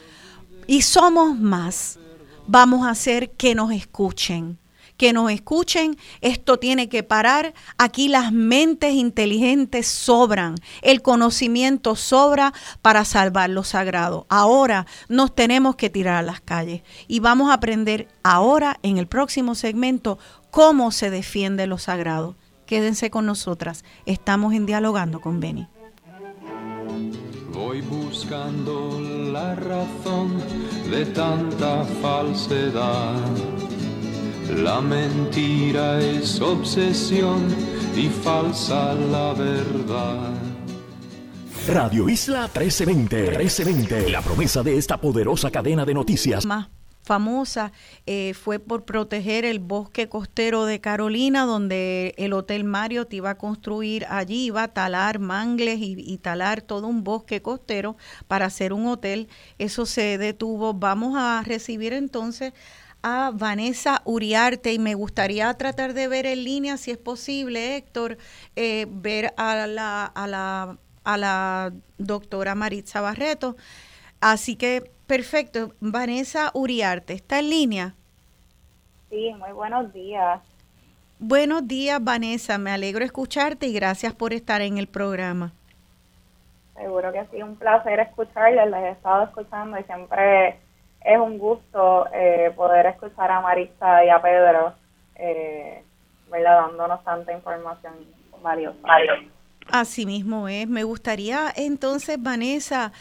y somos más, vamos a hacer que nos escuchen. Que nos escuchen, esto tiene que parar. Aquí las mentes inteligentes sobran, el conocimiento sobra para salvar lo sagrado. Ahora nos tenemos que tirar a las calles y vamos a aprender ahora en el próximo segmento cómo se defiende lo sagrado. Quédense con nosotras, estamos en dialogando con Beni. Voy buscando la razón de tanta falsedad. La mentira es obsesión y falsa la verdad. Radio Isla 1320, 1320, la promesa de esta poderosa cadena de noticias famosa eh, fue por proteger el bosque costero de Carolina, donde el Hotel Mario te iba a construir allí, iba a talar mangles y, talar todo un bosque costero para hacer un hotel. Eso se detuvo. Vamos a recibir entonces a Vanessa Uriarte y me gustaría tratar de ver en línea, si es posible, Héctor, eh, ver a la, a, la, a la doctora Maritza Barreto. Así que Perfecto. Vanessa Uriarte, ¿está en línea? Sí, muy buenos días. Buenos días, Vanessa. Me alegro escucharte y gracias por estar en el programa. Seguro que ha sido un placer escucharles. Les he estado escuchando y siempre es un gusto eh, poder escuchar a Marisa y a Pedro, eh, dándonos tanta información valiosa. Así mismo es. Me gustaría entonces, Vanessa,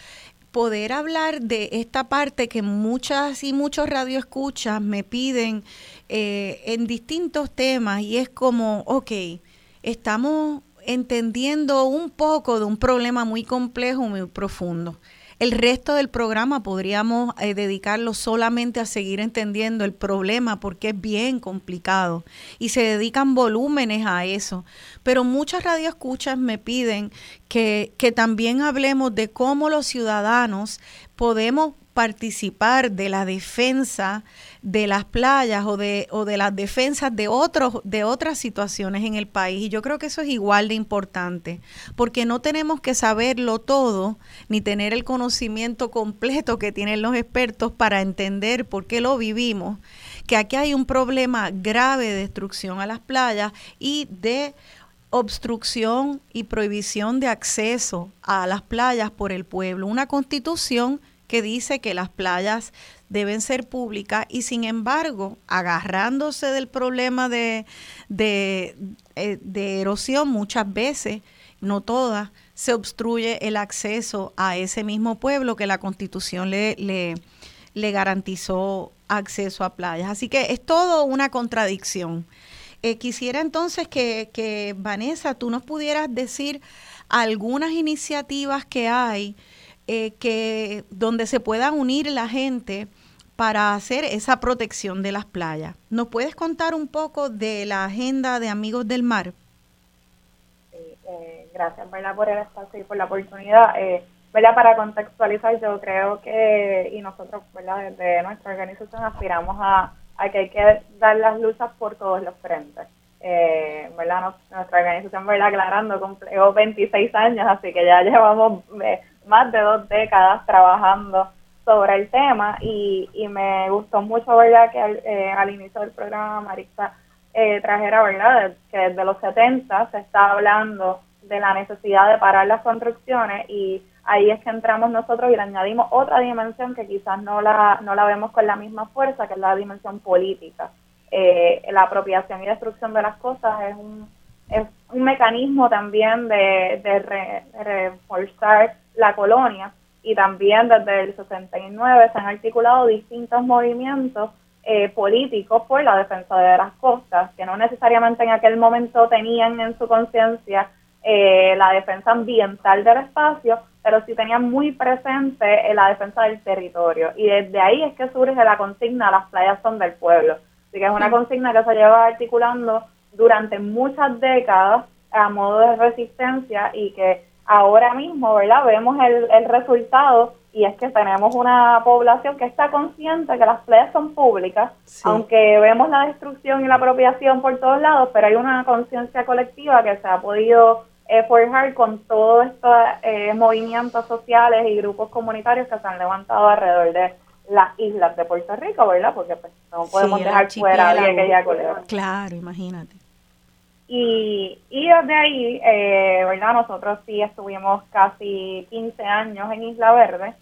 poder hablar de esta parte que muchas y muchos radioescuchas me piden eh, en distintos temas y es como, ok, estamos entendiendo un poco de un problema muy complejo, muy profundo. El resto del programa podríamos eh, dedicarlo solamente a seguir entendiendo el problema porque es bien complicado y se dedican volúmenes a eso. Pero muchas radioescuchas me piden que, que también hablemos de cómo los ciudadanos podemos participar de la defensa de las playas o de, o de las defensas de, otros, de otras situaciones en el país. Y yo creo que eso es igual de importante, porque no tenemos que saberlo todo, ni tener el conocimiento completo que tienen los expertos para entender por qué lo vivimos, que aquí hay un problema grave de destrucción a las playas y de obstrucción y prohibición de acceso a las playas por el pueblo. Una constitución que dice que las playas deben ser públicas y sin embargo, agarrándose del problema de, de, eh, erosión muchas veces, no todas, se obstruye el acceso a ese mismo pueblo que la constitución le, le, le garantizó acceso a playas. Así que es todo una contradicción. Eh, quisiera entonces que, que, Vanessa, tú nos pudieras decir algunas iniciativas que hay eh, que donde se pueda unir la gente para hacer esa protección de las playas. ¿Nos puedes contar un poco de la agenda de Amigos del Mar? Eh, gracias ¿verdad? por el espacio y por la oportunidad. Eh, ¿verdad? Para contextualizar, yo creo que, y nosotros ¿verdad? desde nuestra organización aspiramos a, a que hay que dar las luchas por todos los frentes. eh, ¿verdad? nuestra organización, ¿verdad? Aclarando, cumplió 26 años, así que ya llevamos eh, más de dos décadas trabajando sobre el tema y, y me gustó mucho, ¿verdad? Que al, eh, al inicio del programa Marisa eh, trajera, ¿verdad? Que desde los 70 se está hablando de la necesidad de parar las construcciones y ahí es que entramos nosotros y le añadimos otra dimensión que quizás no la, no la vemos con la misma fuerza, que es la dimensión política. Eh, la apropiación y destrucción de las cosas es un, es un mecanismo también de, de, reforzar la colonia y también desde el 69 se han articulado distintos movimientos eh, políticos por la defensa de las costas, que no necesariamente en aquel momento tenían en su conciencia eh, la defensa ambiental del espacio, pero sí tenían muy presente eh, la defensa del territorio. Y desde ahí es que surge la consigna Las playas son del pueblo. Así que es una consigna que se lleva articulando durante muchas décadas a modo de resistencia y que ahora mismo, ¿verdad? Vemos el, el resultado y es que tenemos una población que está consciente que las playas son públicas, aunque vemos la destrucción y la apropiación por todos lados, pero hay una conciencia colectiva que se ha podido eh, forjar con todos estos eh, movimientos sociales y grupos comunitarios que se han levantado alrededor de las islas de Puerto Rico, ¿verdad? Porque pues, no podemos dejar fuera a aquella Claro, imagínate. Y, y desde ahí, eh, ¿verdad? Nosotros sí estuvimos casi 15 años en Isla Verde,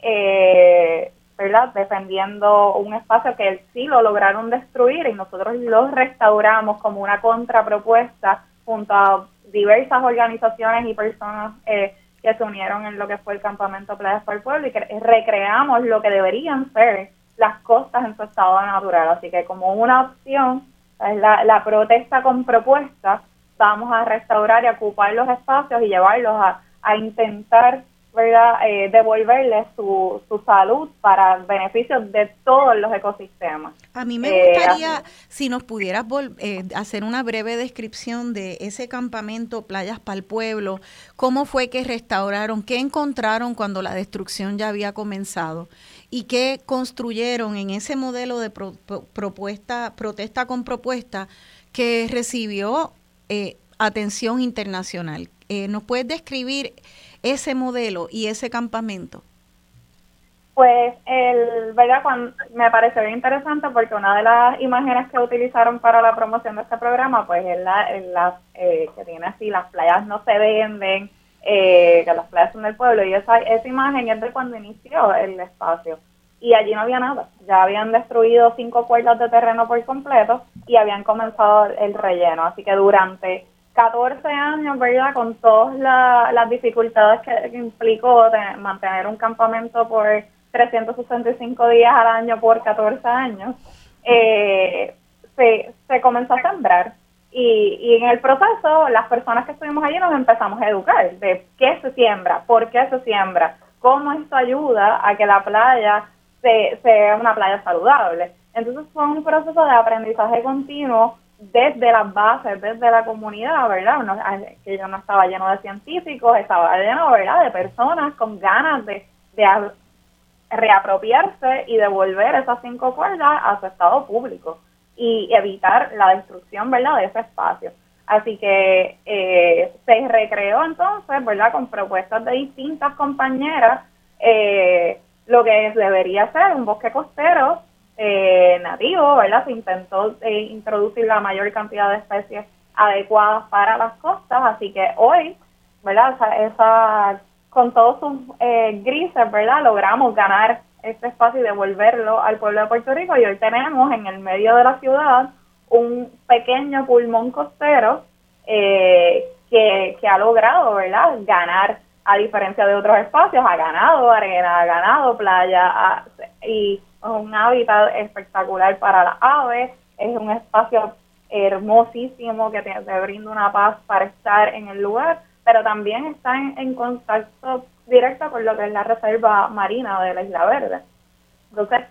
eh, ¿verdad? Defendiendo un espacio que sí lo lograron destruir y nosotros lo restauramos como una contrapropuesta junto a diversas organizaciones y personas eh, que se unieron en lo que fue el campamento Playas para el Pueblo y que recreamos lo que deberían ser las costas en su estado natural. Así que como una opción la, la protesta con propuestas, vamos a restaurar y ocupar los espacios y llevarlos a, a intentar ¿verdad? Eh, devolverle su, su salud para el beneficio de todos los ecosistemas. A mí me gustaría, eh, si nos pudieras eh, hacer una breve descripción de ese campamento Playas para el Pueblo, cómo fue que restauraron, qué encontraron cuando la destrucción ya había comenzado y qué construyeron en ese modelo de propuesta, protesta con propuesta que recibió atención internacional. ¿Nos puedes describir ese modelo y ese campamento? Pues, el, ¿verdad? Cuando, me pareció bien interesante porque una de las imágenes que utilizaron para la promoción de este programa, pues es la, eh, que tiene así, las playas no se venden, eh, que las playas son del pueblo, y esa, esa imagen es de cuando inició el espacio. Y allí no había nada, ya habían destruido cinco cuerdas de terreno por completo y habían comenzado el relleno. Así que durante 14 años, ¿verdad? Con todas las dificultades que, implicó mantener un campamento por 365 días al año por 14 años, eh, se, se comenzó a sembrar. Y, y en el proceso, las personas que estuvimos allí nos empezamos a educar de qué se siembra, por qué se siembra, cómo esto ayuda a que la playa sea una playa saludable. Entonces fue un proceso de aprendizaje continuo desde las bases, desde la comunidad, ¿verdad? que yo no estaba lleno de científicos, estaba lleno, ¿verdad?, de personas con ganas de, de reapropiarse y devolver esas cinco cuerdas a su estado público y evitar la destrucción, ¿verdad?, de ese espacio. Así que eh, se recreó entonces, ¿verdad?, con propuestas de distintas compañeras, eh, lo que debería ser un bosque costero eh, nativo, ¿verdad? Se intentó eh, introducir la mayor cantidad de especies adecuadas para las costas, así que hoy, ¿verdad? Esa, con todos sus eh, grises, ¿verdad? Logramos ganar este espacio y devolverlo al pueblo de Puerto Rico. Y hoy tenemos en el medio de la ciudad un pequeño pulmón costero eh, que, que ha logrado, ¿verdad? Ganar a diferencia de otros espacios, ha ganado arena, ha ganado playa y es un hábitat espectacular para las aves, es un espacio hermosísimo que te, brinda una paz para estar en el lugar, pero también está en, contacto directo con lo que es la reserva marina de la Isla Verde. Entonces,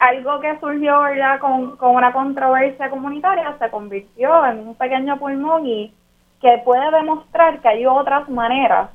algo que surgió ya con, con una controversia comunitaria se convirtió en un pequeño pulmón y que puede demostrar que hay otras maneras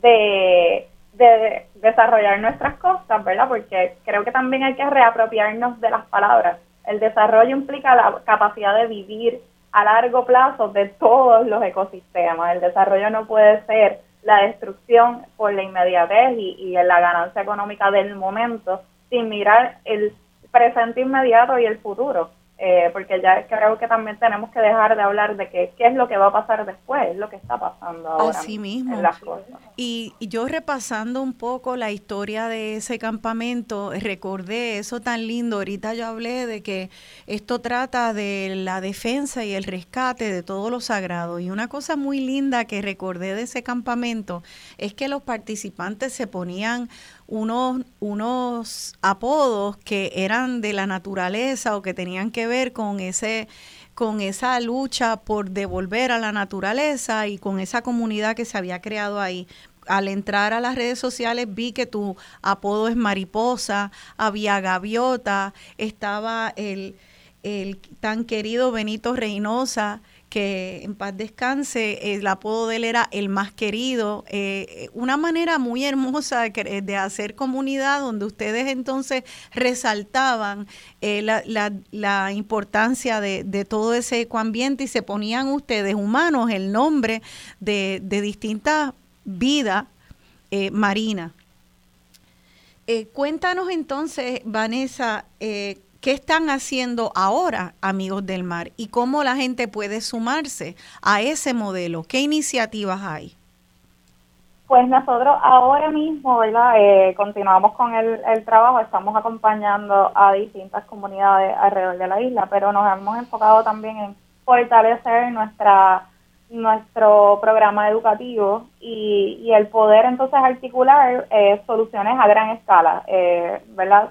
de de desarrollar nuestras costas, ¿verdad? Porque creo que también hay que reapropiarnos de las palabras. El desarrollo implica la capacidad de vivir a largo plazo de todos los ecosistemas. El desarrollo no puede ser la destrucción por la inmediatez y, y la ganancia económica del momento sin mirar el presente inmediato y el futuro. Eh, porque ya creo que también tenemos que dejar de hablar de que, qué es lo que va a pasar después, lo que está pasando ahora Así mismo. en las cosas. Y, yo repasando un poco la historia de ese campamento, recordé eso tan lindo, ahorita yo hablé de que esto trata de la defensa y el rescate de todos los sagrados. Y una cosa muy linda que recordé de ese campamento es que los participantes se ponían unos, unos apodos que eran de la naturaleza o que tenían que ver con ese con esa lucha por devolver a la naturaleza y con esa comunidad que se había creado ahí. Al entrar a las redes sociales vi que tu apodo es mariposa, había gaviota, estaba el, el tan querido Benito Reynosa, que en paz descanse, el apodo de él era el más querido, eh, una manera muy hermosa de, hacer comunidad donde ustedes entonces resaltaban eh, la, la, importancia de, de, todo ese ecoambiente y se ponían ustedes humanos el nombre de, de distintas vidas eh, marinas. cuéntanos entonces, Vanessa, ¿Qué están haciendo ahora, amigos del mar? ¿Y cómo la gente puede sumarse a ese modelo? ¿Qué iniciativas hay? Pues nosotros ahora mismo, ¿verdad? Eh, continuamos con el, trabajo, estamos acompañando a distintas comunidades alrededor de la isla, pero nos hemos enfocado también en fortalecer nuestra nuestro programa educativo y, el poder entonces articular eh, soluciones a gran escala, eh, ¿verdad?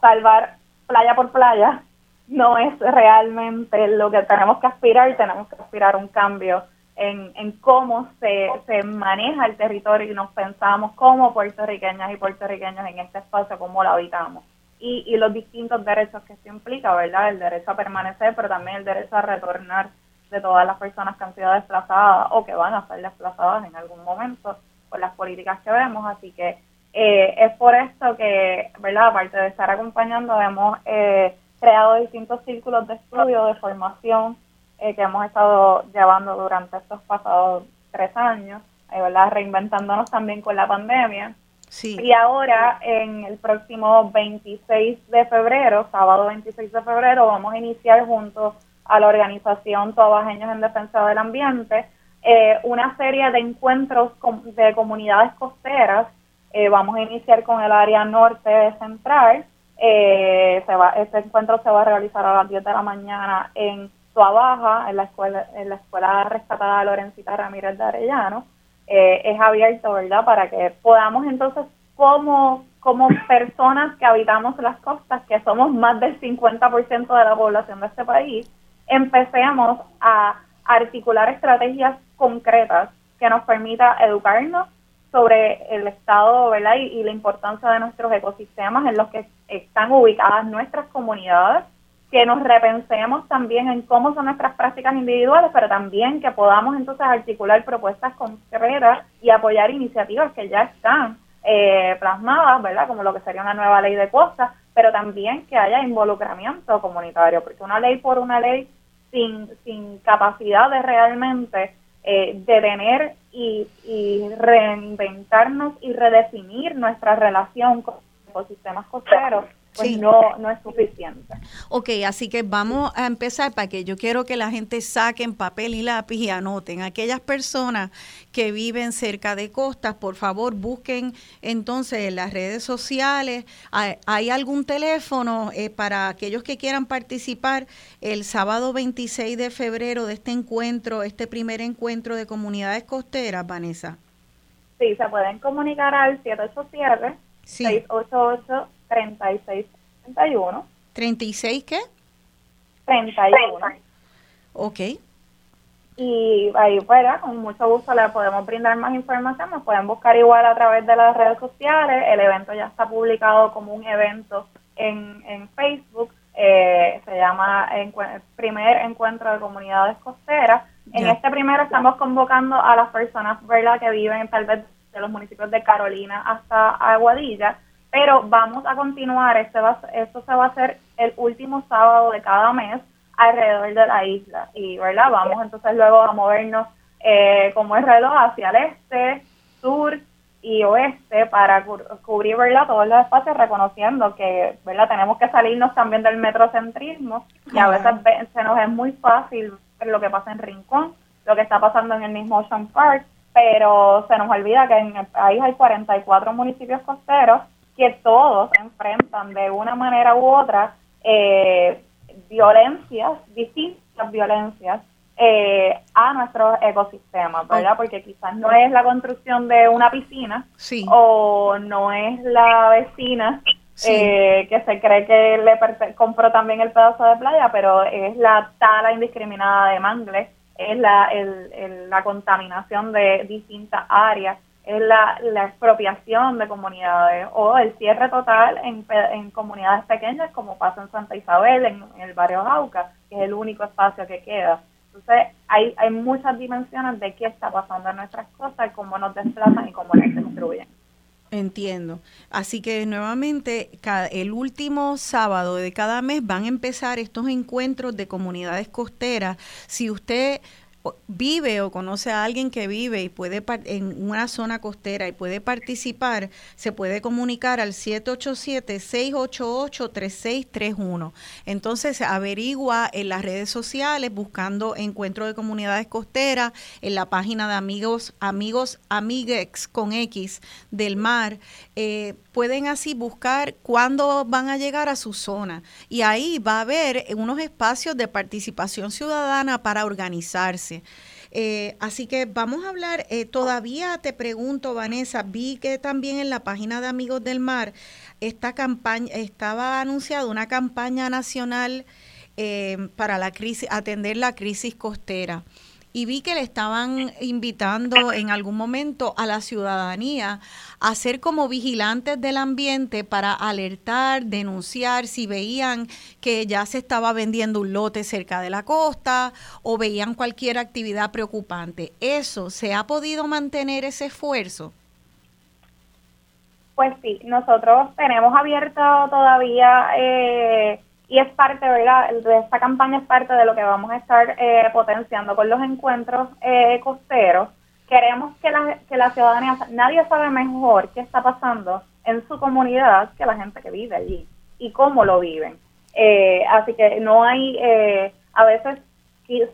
salvar playa por playa no es realmente lo que tenemos que aspirar, tenemos que aspirar un cambio en, en cómo se, se maneja el territorio y nos pensamos como puertorriqueñas y puertorriqueños en este espacio, cómo lo habitamos. Y, y los distintos derechos que esto implica, ¿verdad? El derecho a permanecer, pero también el derecho a retornar de todas las personas que han sido desplazadas o que van a ser desplazadas en algún momento por las políticas que vemos. Así que eh, es por esto que, ¿verdad? Aparte de estar acompañando, hemos eh, creado distintos círculos de estudio, de formación, eh, que hemos estado llevando durante estos pasados tres años, ¿verdad? Reinventándonos también con la pandemia. Sí. Y ahora, en el próximo 26 de febrero, sábado 26 de febrero, vamos a iniciar junto a la organización Tobajeños en Defensa del Ambiente una serie de encuentros de comunidades costeras eh, vamos a iniciar con el área norte central. Eh, se va, este encuentro se va a realizar a las 10 de la mañana en Baja, en la escuela, en la escuela rescatada Lorencita Ramírez de Arellano. Eh, es abierto, ¿verdad? Para que podamos entonces, como, como personas que habitamos las costas, que somos más del 50% de la población de este país, empecemos a articular estrategias concretas que nos permita educarnos, sobre el estado ¿verdad? Y, la importancia de nuestros ecosistemas en los que están ubicadas nuestras comunidades, que nos repensemos también en cómo son nuestras prácticas individuales, pero también que podamos entonces articular propuestas concretas y apoyar iniciativas que ya están eh, plasmadas, ¿verdad? Como lo que sería una nueva ley de costas, pero también que haya involucramiento comunitario, porque una ley por una ley sin, sin capacidad de realmente eh, detener y, y reinventarnos y redefinir nuestra relación con los ecosistemas costeros pues no, no es suficiente. Ok, así que vamos a empezar para que yo quiero que la gente saquen papel y lápiz y anoten. Aquellas personas que viven cerca de costas, por favor busquen entonces en las redes sociales. ¿Hay, algún teléfono eh, para aquellos que quieran participar el sábado 26 de febrero de este encuentro, este primer encuentro de comunidades costeras, Vanessa? Sí, se pueden comunicar al 787 688 3631. ¿36 qué? 31. Ok. Y ahí fuera, con mucho gusto le podemos brindar más información. Nos pueden buscar igual a través de las redes sociales. El evento ya está publicado como un evento en, en Facebook. Eh, se llama Primer Encuentro de Comunidades Costeras. En este primero estamos convocando a las personas ¿verdad? que viven tal vez de los municipios de Carolina hasta Aguadilla pero vamos a continuar, este va, esto se va a hacer el último sábado de cada mes alrededor de la isla. Y, ¿verdad? Vamos entonces luego a movernos eh, como el reloj hacia el este, sur y oeste para cubrir ¿verdad? todos los espacios reconociendo que ¿verdad? tenemos que salirnos también del metrocentrismo y a veces se nos es muy fácil ver lo que pasa en Rincón, lo que está pasando en el mismo Ocean Park, pero se nos olvida que en el país hay 44 municipios costeros que todos enfrentan de una manera u otra eh, violencias, distintas violencias eh, a nuestros ecosistemas, ¿verdad? Porque quizás no es la construcción de una piscina o no es la vecina eh, que se cree que le compró también el pedazo de playa, pero es la tala indiscriminada de mangles, es la, la contaminación de distintas áreas, es la, la, expropiación de comunidades o el cierre total en, en comunidades pequeñas como pasa en Santa Isabel, en, el barrio Jauca, que es el único espacio que queda. Entonces, hay, hay muchas dimensiones de qué está pasando en nuestras cosas, cómo nos desplazan y cómo nos destruyen. Entiendo. Así que nuevamente, cada, el último sábado de cada mes van a empezar estos encuentros de comunidades costeras. Si usted vive o conoce a alguien que vive y puede en una zona costera y puede participar, se puede comunicar al 787-688-3631. Entonces averigua en las redes sociales buscando Encuentro de Comunidades Costeras, en la página de amigos, amigos, amiguex con X del mar. Eh, pueden así buscar cuándo van a llegar a su zona y ahí va a haber unos espacios de participación ciudadana para organizarse. Eh, así que vamos a hablar, eh, todavía te pregunto, Vanessa, vi que también en la página de Amigos del Mar esta campaña, estaba anunciada una campaña nacional eh, para la crisis, atender la crisis costera y vi que le estaban invitando en algún momento a la ciudadanía a ser como vigilantes del ambiente para alertar, denunciar si veían que ya se estaba vendiendo un lote cerca de la costa o veían cualquier actividad preocupante. ¿Eso se ha podido mantener ese esfuerzo? Pues sí, nosotros tenemos abierto todavía eh, y es parte, ¿verdad? De esta campaña es parte de lo que vamos a estar eh, potenciando con los encuentros eh, costeros. Queremos que la, que la ciudadanía, nadie sabe mejor qué está pasando en su comunidad que la gente que vive allí y cómo lo viven. Eh, así que no hay, eh, a veces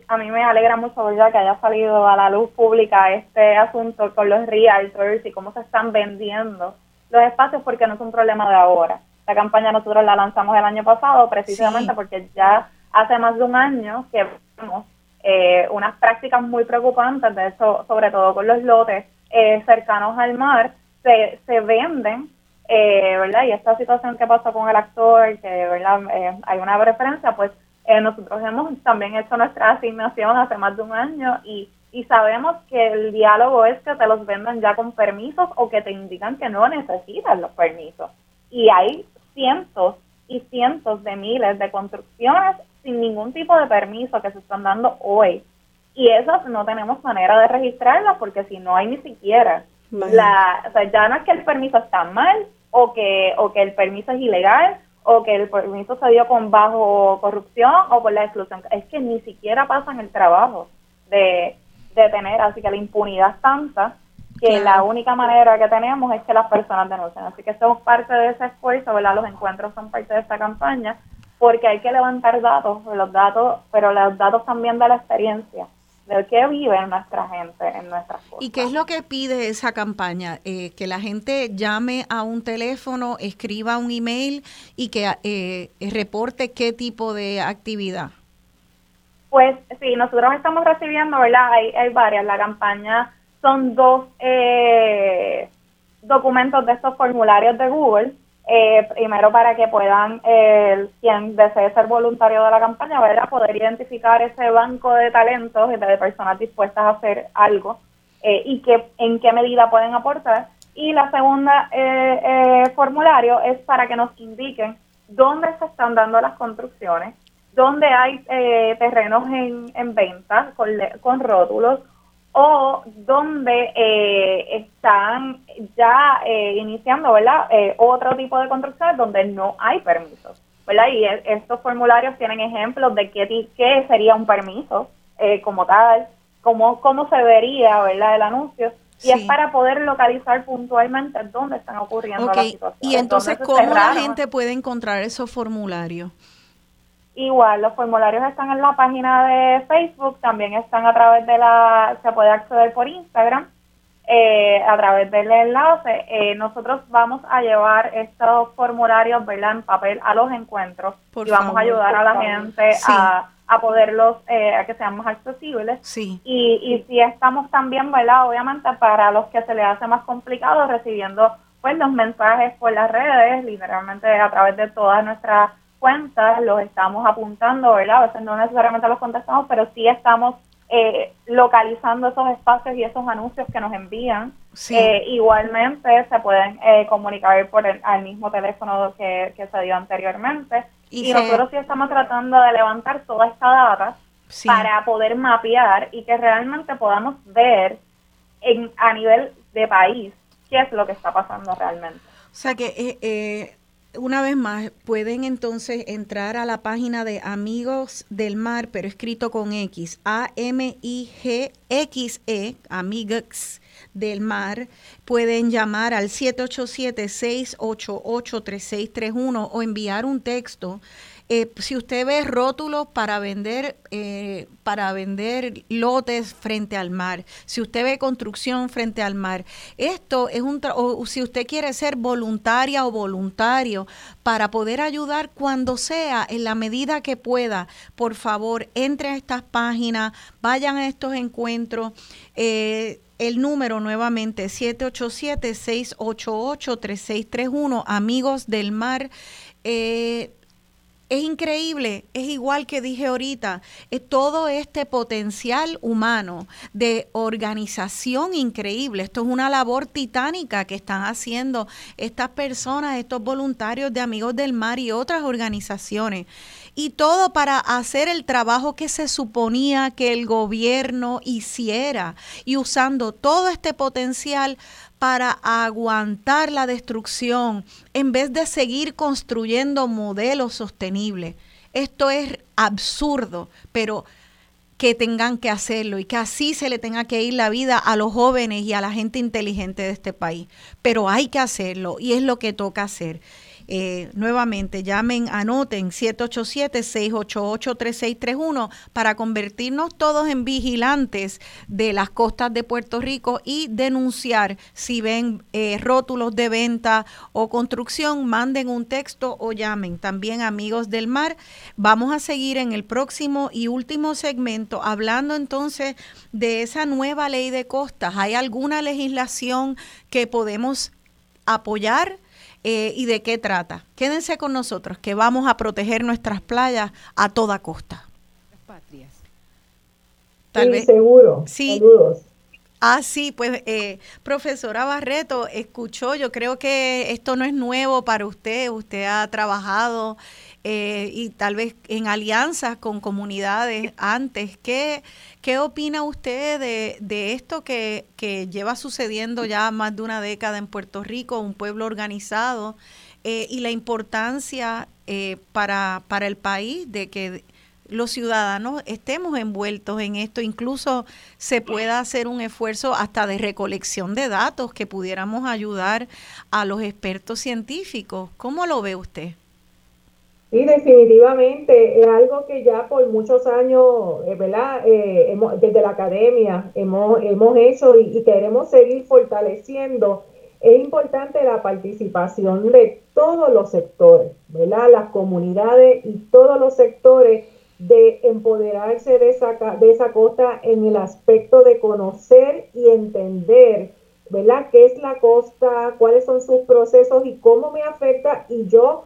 a mí me alegra mucho ¿verdad? que haya salido a la luz pública este asunto con los realtors y cómo se están vendiendo los espacios porque no es un problema de ahora la campaña nosotros la lanzamos el año pasado precisamente porque ya hace más de un año que vemos eh, unas prácticas muy preocupantes, de eso, sobre todo con los lotes eh, cercanos al mar, se, se venden, eh, ¿verdad? Y esta situación que pasó con el actor, que, ¿verdad? hay una referencia, pues nosotros hemos también hecho nuestra asignación hace más de un año y, y sabemos que el diálogo es que te los venden ya con permisos o que te indican que no necesitas los permisos. Y hay cientos y cientos de miles de construcciones sin ningún tipo de permiso que se están dando hoy. Y esas no tenemos manera de registrarlas porque si no hay ni siquiera. La, o sea, ya no es que el permiso está mal o que o que el permiso es ilegal o que el permiso se dio con bajo corrupción o por la exclusión, es que ni siquiera pasan el trabajo de, de tener, así que la impunidad es tanta que la única manera que tenemos es que las personas denuncien. Así que somos parte de ese esfuerzo, ¿verdad? Los encuentros son parte de esta campaña porque hay que levantar datos, los datos, pero los datos también de la experiencia, de qué vive nuestra gente en nuestras cosas. ¿Y qué es lo que pide esa campaña? Eh, que la gente llame a un teléfono, escriba un email y que eh, reporte qué tipo de actividad. Pues sí, nosotros estamos recibiendo, ¿verdad? Hay, hay varias. La campaña son dos eh, documentos de estos formularios de Google. Eh, primero para que puedan, eh, quien desee ser voluntario de la campaña, a poder identificar ese banco de talentos y de personas dispuestas a hacer algo y que en qué medida pueden aportar. Y la segunda formulario es para que nos indiquen dónde se están dando las construcciones, dónde hay terrenos en, en venta con, con rótulos o donde eh, están ya eh, iniciando ¿verdad? Eh, otro tipo de construcciones donde no hay permisos. ¿verdad? Y e, estos formularios tienen ejemplos de qué, qué sería un permiso eh, como tal, cómo, cómo se vería, ¿verdad? El anuncio. Y es para poder localizar puntualmente dónde están ocurriendo las situaciones. Y entonces, ¿cómo la gente puede encontrar esos formularios? Igual, los formularios están en la página de Facebook, también están a través de la, se puede acceder por Instagram, eh, a través del enlace. Eh, nosotros vamos a llevar estos formularios, ¿verdad?, en papel a los encuentros y vamos a ayudar a la gente a, a, poderlos, eh, a que sean más accesibles. Sí. Y, y si estamos también, ¿verdad?, obviamente para los que se les hace más complicado recibiendo pues los mensajes por las redes, literalmente a través de todas nuestras cuentas, los estamos apuntando, ¿verdad? A veces no necesariamente los contestamos, pero sí estamos eh, localizando esos espacios y esos anuncios que nos envían. Eh, igualmente se pueden eh, comunicar por el al mismo teléfono que, se dio anteriormente. Y, nosotros sí estamos tratando de levantar toda esta data para poder mapear y que realmente podamos ver en, a nivel de país qué es lo que está pasando realmente. O sea que eh, una vez más, pueden entonces entrar a la página de Amigos del Mar, pero escrito con X, A-M-I-G-X-E, Amigos del Mar. Pueden llamar al 787-688-3631 o enviar un texto eh, si usted ve rótulos para vender, eh, para vender lotes frente al mar, si usted ve construcción frente al mar, esto es un, o si usted quiere ser voluntaria o voluntario para poder ayudar cuando sea, en la medida que pueda, por favor, entre a estas páginas, vayan a estos encuentros. Eh, el número nuevamente 787-688-3631, Amigos del Mar. Es increíble, es igual que dije ahorita, es todo este potencial humano de organización increíble. Esto es una labor titánica que están haciendo estas personas, estos voluntarios de Amigos del Mar y otras organizaciones. Y todo para hacer el trabajo que se suponía que el gobierno hiciera y usando todo este potencial para aguantar la destrucción en vez de seguir construyendo modelos sostenibles. Esto es absurdo, pero que tengan que hacerlo y que así se le tenga que ir la vida a los jóvenes y a la gente inteligente de este país. Pero hay que hacerlo y es lo que toca hacer. Eh, nuevamente, llamen, anoten 787-688-3631 para convertirnos todos en vigilantes de las costas de Puerto Rico y denunciar si ven eh, rótulos de venta o construcción, manden un texto o llamen. También amigos del mar, vamos a seguir en el próximo y último segmento hablando entonces de esa nueva ley de costas. ¿Hay alguna legislación que podemos apoyar? Eh, y de qué trata. Quédense con nosotros, que vamos a proteger nuestras playas a toda costa. Patrias. Tal vez, seguro. Sí. Saludos. Ah, sí, pues eh, profesora Barreto, escuchó, yo creo que esto no es nuevo para usted, usted ha trabajado eh, y tal vez en alianzas con comunidades antes. ¿Qué, qué opina usted de, de esto que, que, lleva sucediendo ya más de una década en Puerto Rico, un pueblo organizado, eh, y la importancia eh, para, para el país de que los ciudadanos estemos envueltos en esto, incluso se pueda hacer un esfuerzo hasta de recolección de datos que pudiéramos ayudar a los expertos científicos. ¿Cómo lo ve usted? Sí, definitivamente es algo que ya por muchos años, eh, ¿verdad? Eh, desde la academia hemos, hemos hecho y, queremos seguir fortaleciendo. Es importante la participación de todos los sectores, ¿verdad? Las comunidades y todos los sectores de empoderarse de esa, de esa costa en el aspecto de conocer y entender, ¿verdad? ¿Qué es la costa? ¿Cuáles son sus procesos y cómo me afecta? Y yo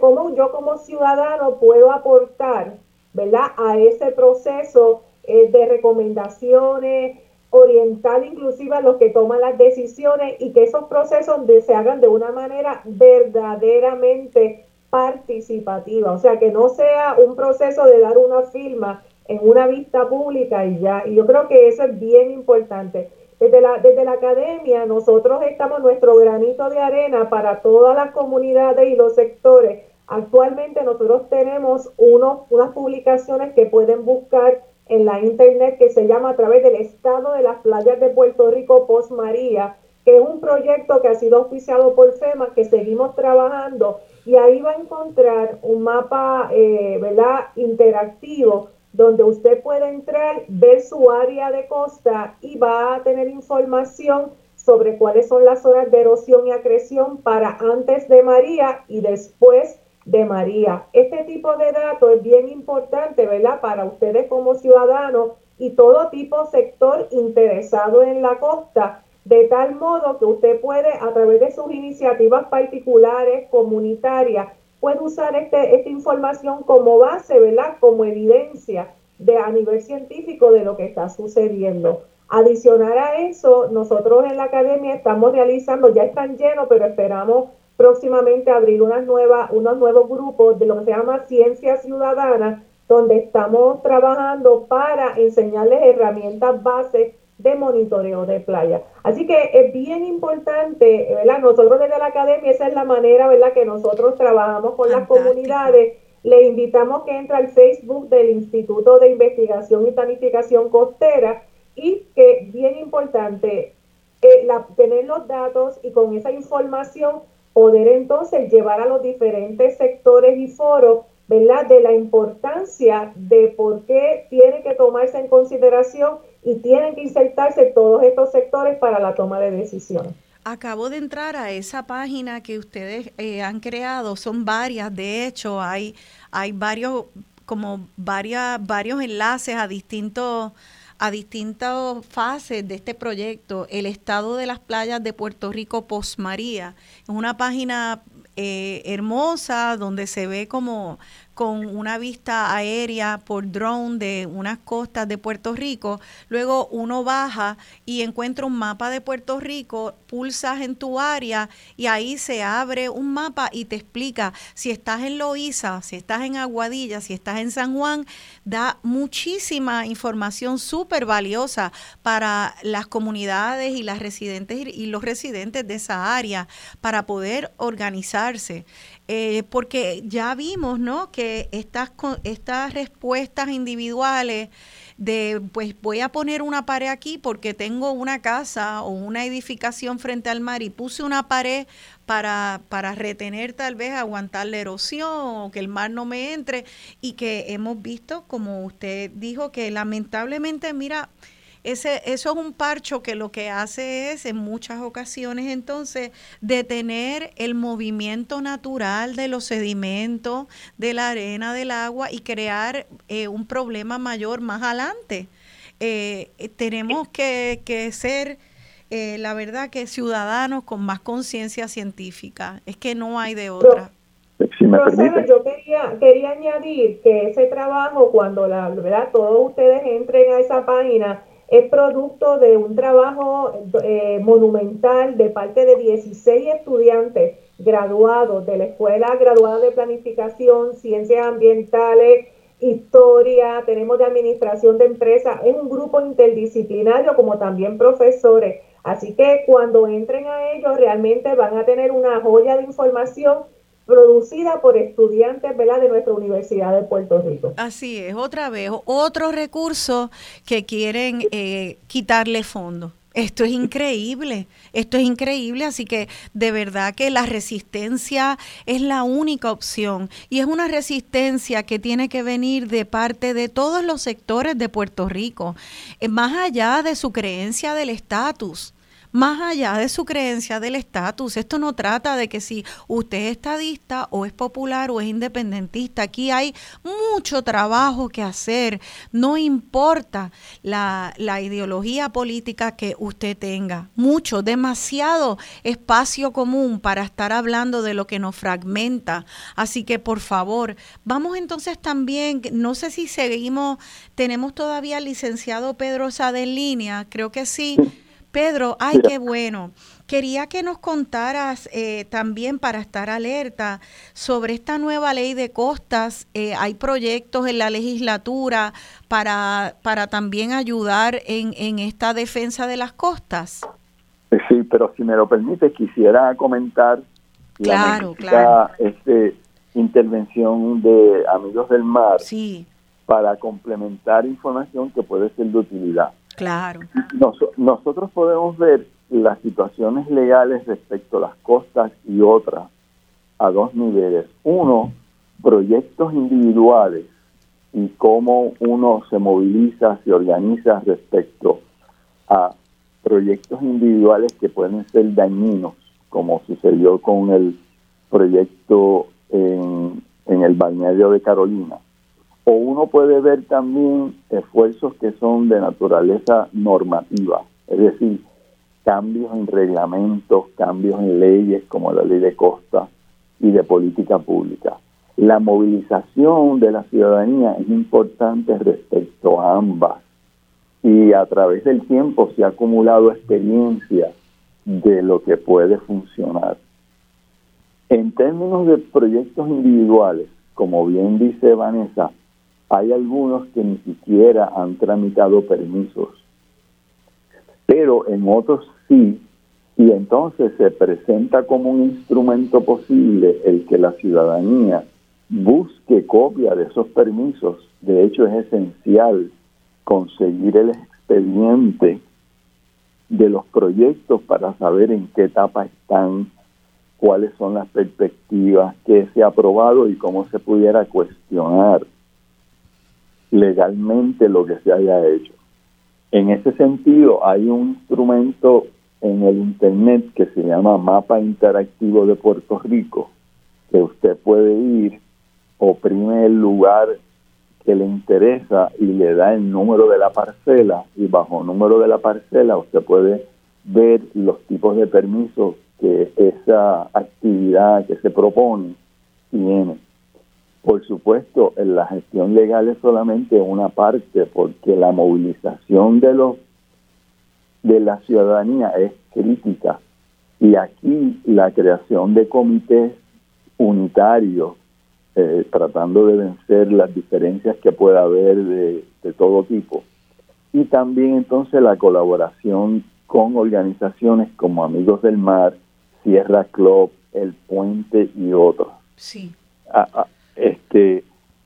cómo, yo como ciudadano puedo aportar, ¿verdad? A ese proceso eh, de recomendaciones, orientar inclusive a los que toman las decisiones y que esos procesos se hagan de una manera verdaderamente participativa, o sea, que no sea un proceso de dar una firma en una vista pública y ya, y yo creo que eso es bien importante. Desde la, desde la academia nosotros estamos nuestro granito de arena para todas las comunidades y los sectores Actualmente nosotros tenemos unos, unas publicaciones que pueden buscar en la internet que se llama a través del estado de las playas de Puerto Rico Post María, que es un proyecto que ha sido oficiado por FEMA, que seguimos trabajando y ahí va a encontrar un mapa, eh, ¿verdad?, interactivo donde usted puede entrar, ver su área de costa y va a tener información sobre cuáles son las zonas de erosión y acreción para antes de María y después de María. Este tipo de datos es bien importante, ¿verdad? Para ustedes como ciudadanos y todo tipo sector interesado en la costa, de tal modo que usted puede, a través de sus iniciativas particulares, comunitarias, puede usar este, esta información como base, ¿verdad? Como evidencia de, a nivel científico de lo que está sucediendo. Adicional a eso, nosotros en la academia estamos realizando, ya están llenos, pero esperamos próximamente abrir unas nuevas, unos nuevos grupos de lo que se llama Ciencia Ciudadana, donde estamos trabajando para enseñarles herramientas bases de monitoreo de playa. Así que es bien importante, ¿verdad? Nosotros desde la academia, esa es la manera, ¿verdad?, que nosotros trabajamos con las comunidades. Le invitamos que entre al Facebook del Instituto de Investigación y Planificación Costera y que bien importante eh, tener los datos y con esa información poder entonces llevar a los diferentes sectores y foros, ¿verdad? De la importancia de por qué tiene que tomarse en consideración y tienen que insertarse todos estos sectores para la toma de decisiones. Acabo de entrar a esa página que ustedes eh, han creado, son varias, de hecho hay, hay varios, como varias, varios enlaces a distintos a distintas fases de este proyecto, el estado de las playas de Puerto Rico post María. Es una página eh, hermosa donde se ve como con una vista aérea por drone de unas costas de Puerto Rico. Luego uno baja y encuentra un mapa de Puerto Rico, pulsas en tu área y ahí se abre un mapa y te explica si estás en Loíza, si estás en Aguadilla, si estás en San Juan. Da muchísima información súper valiosa para las comunidades y las residentes y los residentes de esa área para poder organizarse. Eh, porque ya vimos, ¿no? Que estas, estas respuestas individuales de, pues voy a poner una pared aquí porque tengo una casa o una edificación frente al mar y puse una pared para, para retener tal vez, aguantar la erosión o que el mar no me entre y que hemos visto, como usted dijo, que lamentablemente, mira, ese, eso es un parcho que lo que hace es en muchas ocasiones entonces detener el movimiento natural de los sedimentos, de la arena, del agua y crear eh, un problema mayor más adelante. Eh, tenemos que, que ser, eh, la verdad, que ciudadanos con más conciencia científica. Es que no hay de otra. Si me yo quería, quería añadir que ese trabajo, cuando la verdad todos ustedes entren a esa página, es producto de un trabajo eh, monumental de parte de 16 estudiantes graduados de la Escuela Graduada de Planificación, Ciencias Ambientales, Historia, tenemos de Administración de Empresas, es un grupo interdisciplinario como también profesores. Así que cuando entren a ellos realmente van a tener una joya de información producida por estudiantes ¿verdad? de nuestra Universidad de Puerto Rico. Así es, otra vez, otro recurso que quieren eh, quitarle fondo. Esto es increíble, esto es increíble, así que de verdad que la resistencia es la única opción y es una resistencia que tiene que venir de parte de todos los sectores de Puerto Rico, eh, más allá de su creencia del estatus más allá de su creencia del estatus. Esto no trata de que si usted es estadista o es popular o es independentista. Aquí hay mucho trabajo que hacer. No importa la, la ideología política que usted tenga. Mucho, demasiado espacio común para estar hablando de lo que nos fragmenta. Así que por favor, vamos entonces también, no sé si seguimos, tenemos todavía al licenciado Pedro Sade en línea, creo que sí. Pedro, ay, qué bueno. Quería que nos contaras eh, también para estar alerta sobre esta nueva ley de costas. Eh, hay proyectos en la legislatura para, para también ayudar en, en esta defensa de las costas. Eh, sí, pero si me lo permite, quisiera comentar claro, claro. Este, intervención de Amigos del Mar sí. para complementar información que puede ser de utilidad. Claro. nosotros podemos ver las situaciones legales respecto a las costas y otras a dos niveles. Uno, proyectos individuales y cómo uno se moviliza, se organiza respecto a proyectos individuales que pueden ser dañinos, como sucedió con el proyecto en, en el balneario de Carolina. O uno puede ver también esfuerzos que son de naturaleza normativa, es decir, cambios en reglamentos, cambios en leyes como la ley de costa y de política pública. La movilización de la ciudadanía es importante respecto a ambas y a través del tiempo se ha acumulado experiencia de lo que puede funcionar. En términos de proyectos individuales, como bien dice Vanessa, hay algunos que ni siquiera han tramitado permisos, pero en otros sí, y entonces se presenta como un instrumento posible el que la ciudadanía busque copia de esos permisos. De hecho, es esencial conseguir el expediente de los proyectos para saber en qué etapa están, cuáles son las perspectivas, qué se ha aprobado y cómo se pudiera cuestionar legalmente lo que se haya hecho. En ese sentido, hay un instrumento en el Internet que se llama Mapa Interactivo de Puerto Rico, que usted puede ir, oprime el lugar que le interesa y le da el número de la parcela y bajo número de la parcela usted puede ver los tipos de permisos que esa actividad que se propone tiene. Por supuesto, en la gestión legal es solamente una parte, porque la movilización de los de la ciudadanía es crítica y aquí la creación de comités unitarios eh, tratando de vencer las diferencias que pueda haber de, de todo tipo y también entonces la colaboración con organizaciones como Amigos del Mar, Sierra Club, El Puente y otros. Sí. Este,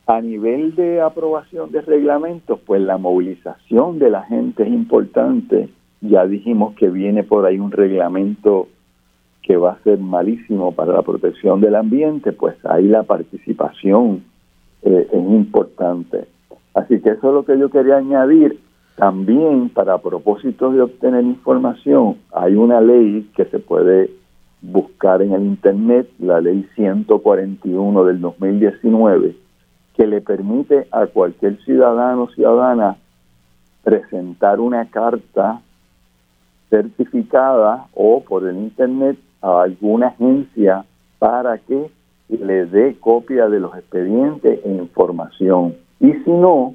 a nivel de aprobación de reglamentos, pues la movilización de la gente es importante. Ya dijimos que viene por ahí un reglamento que va a ser malísimo para la protección del ambiente, pues ahí la participación eh, es importante. Así que eso es lo que yo quería añadir. También para propósitos de obtener información, hay una ley que se puede buscar en el Internet la ley 141 del 2019, que le permite a cualquier ciudadano o ciudadana presentar una carta certificada o por el Internet a alguna agencia para que le dé copia de los expedientes e información. Y si no,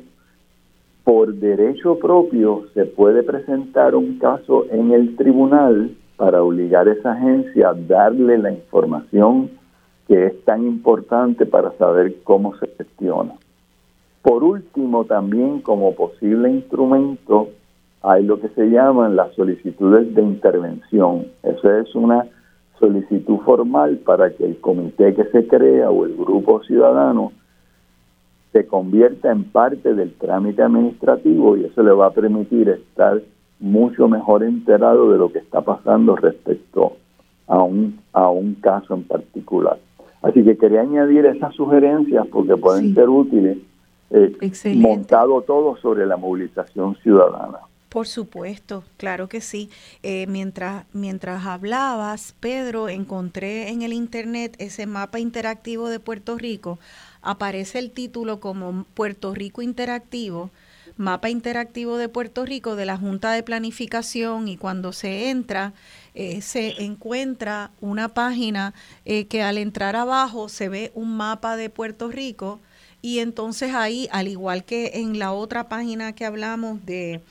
por derecho propio se puede presentar un caso en el tribunal para obligar a esa agencia a darle la información que es tan importante para saber cómo se gestiona. Por último, también como posible instrumento hay lo que se llaman las solicitudes de intervención. Esa es una solicitud formal para que el comité que se crea o el grupo ciudadano se convierta en parte del trámite administrativo y eso le va a permitir estar mucho mejor enterado de lo que está pasando respecto a un, a un caso en particular. Así que quería añadir esas sugerencias porque pueden ser útiles, eh, montado todo sobre la movilización ciudadana. Por supuesto, claro que sí. Eh, mientras, mientras hablabas, Pedro, encontré en el Internet ese mapa interactivo de Puerto Rico. Aparece el título como Puerto Rico Interactivo mapa interactivo de Puerto Rico de la Junta de Planificación y cuando se entra eh, se encuentra una página eh, que al entrar abajo se ve un mapa de Puerto Rico y entonces ahí, al igual que en la otra página que hablamos de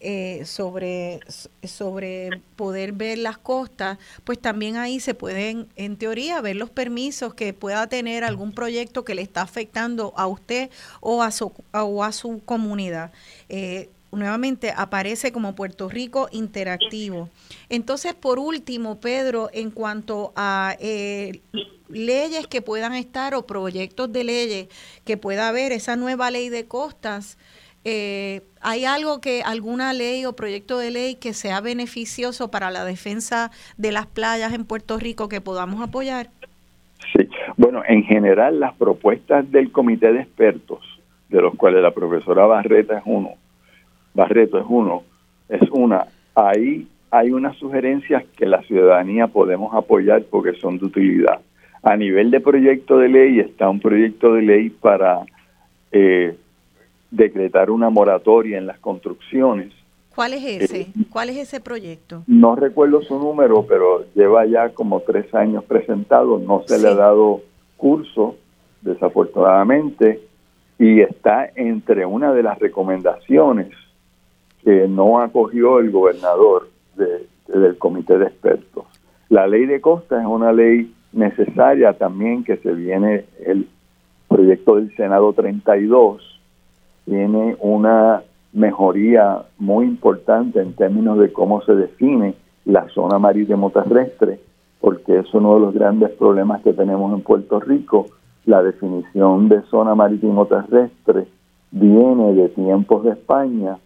eh, sobre, sobre poder ver las costas, pues también ahí se pueden, en teoría, ver los permisos que pueda tener algún proyecto que le está afectando a usted o a su, o a su comunidad. Eh, nuevamente aparece como Puerto Rico interactivo. Entonces, por último, Pedro, en cuanto a eh, leyes que puedan estar o proyectos de leyes que pueda haber, esa nueva ley de costas, eh, ¿hay algo que, alguna ley o proyecto de ley que sea beneficioso para la defensa de las playas en Puerto Rico que podamos apoyar? Sí, bueno, en general las propuestas del comité de expertos, de los cuales la profesora Barreta es uno, Barreto es uno, es una, ahí hay unas sugerencias que la ciudadanía podemos apoyar porque son de utilidad. A nivel de proyecto de ley está un proyecto de ley para eh, decretar una moratoria en las construcciones. ¿Cuál es ese? Eh, ¿Cuál es ese proyecto? No recuerdo su número, pero lleva ya como tres años presentado, no se le ha dado curso, desafortunadamente, y está entre una de las recomendaciones que no acogió el gobernador del comité de expertos. La ley de costas es una ley necesaria también que se viene el proyecto del Senado 32 tiene una mejoría muy importante en términos de cómo se define la zona marítimo terrestre, porque es uno de los grandes problemas que tenemos en Puerto Rico. La definición de zona marítimo terrestre viene de tiempos de España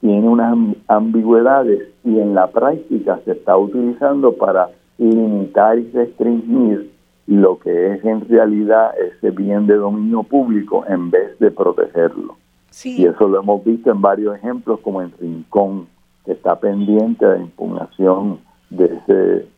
tiene unas ambigüedades y en la práctica se está utilizando para limitar y restringir lo que es en realidad ese bien de dominio público en vez de protegerlo. Y eso lo hemos visto en varios ejemplos, como en Rincón, que está pendiente de impugnación de ese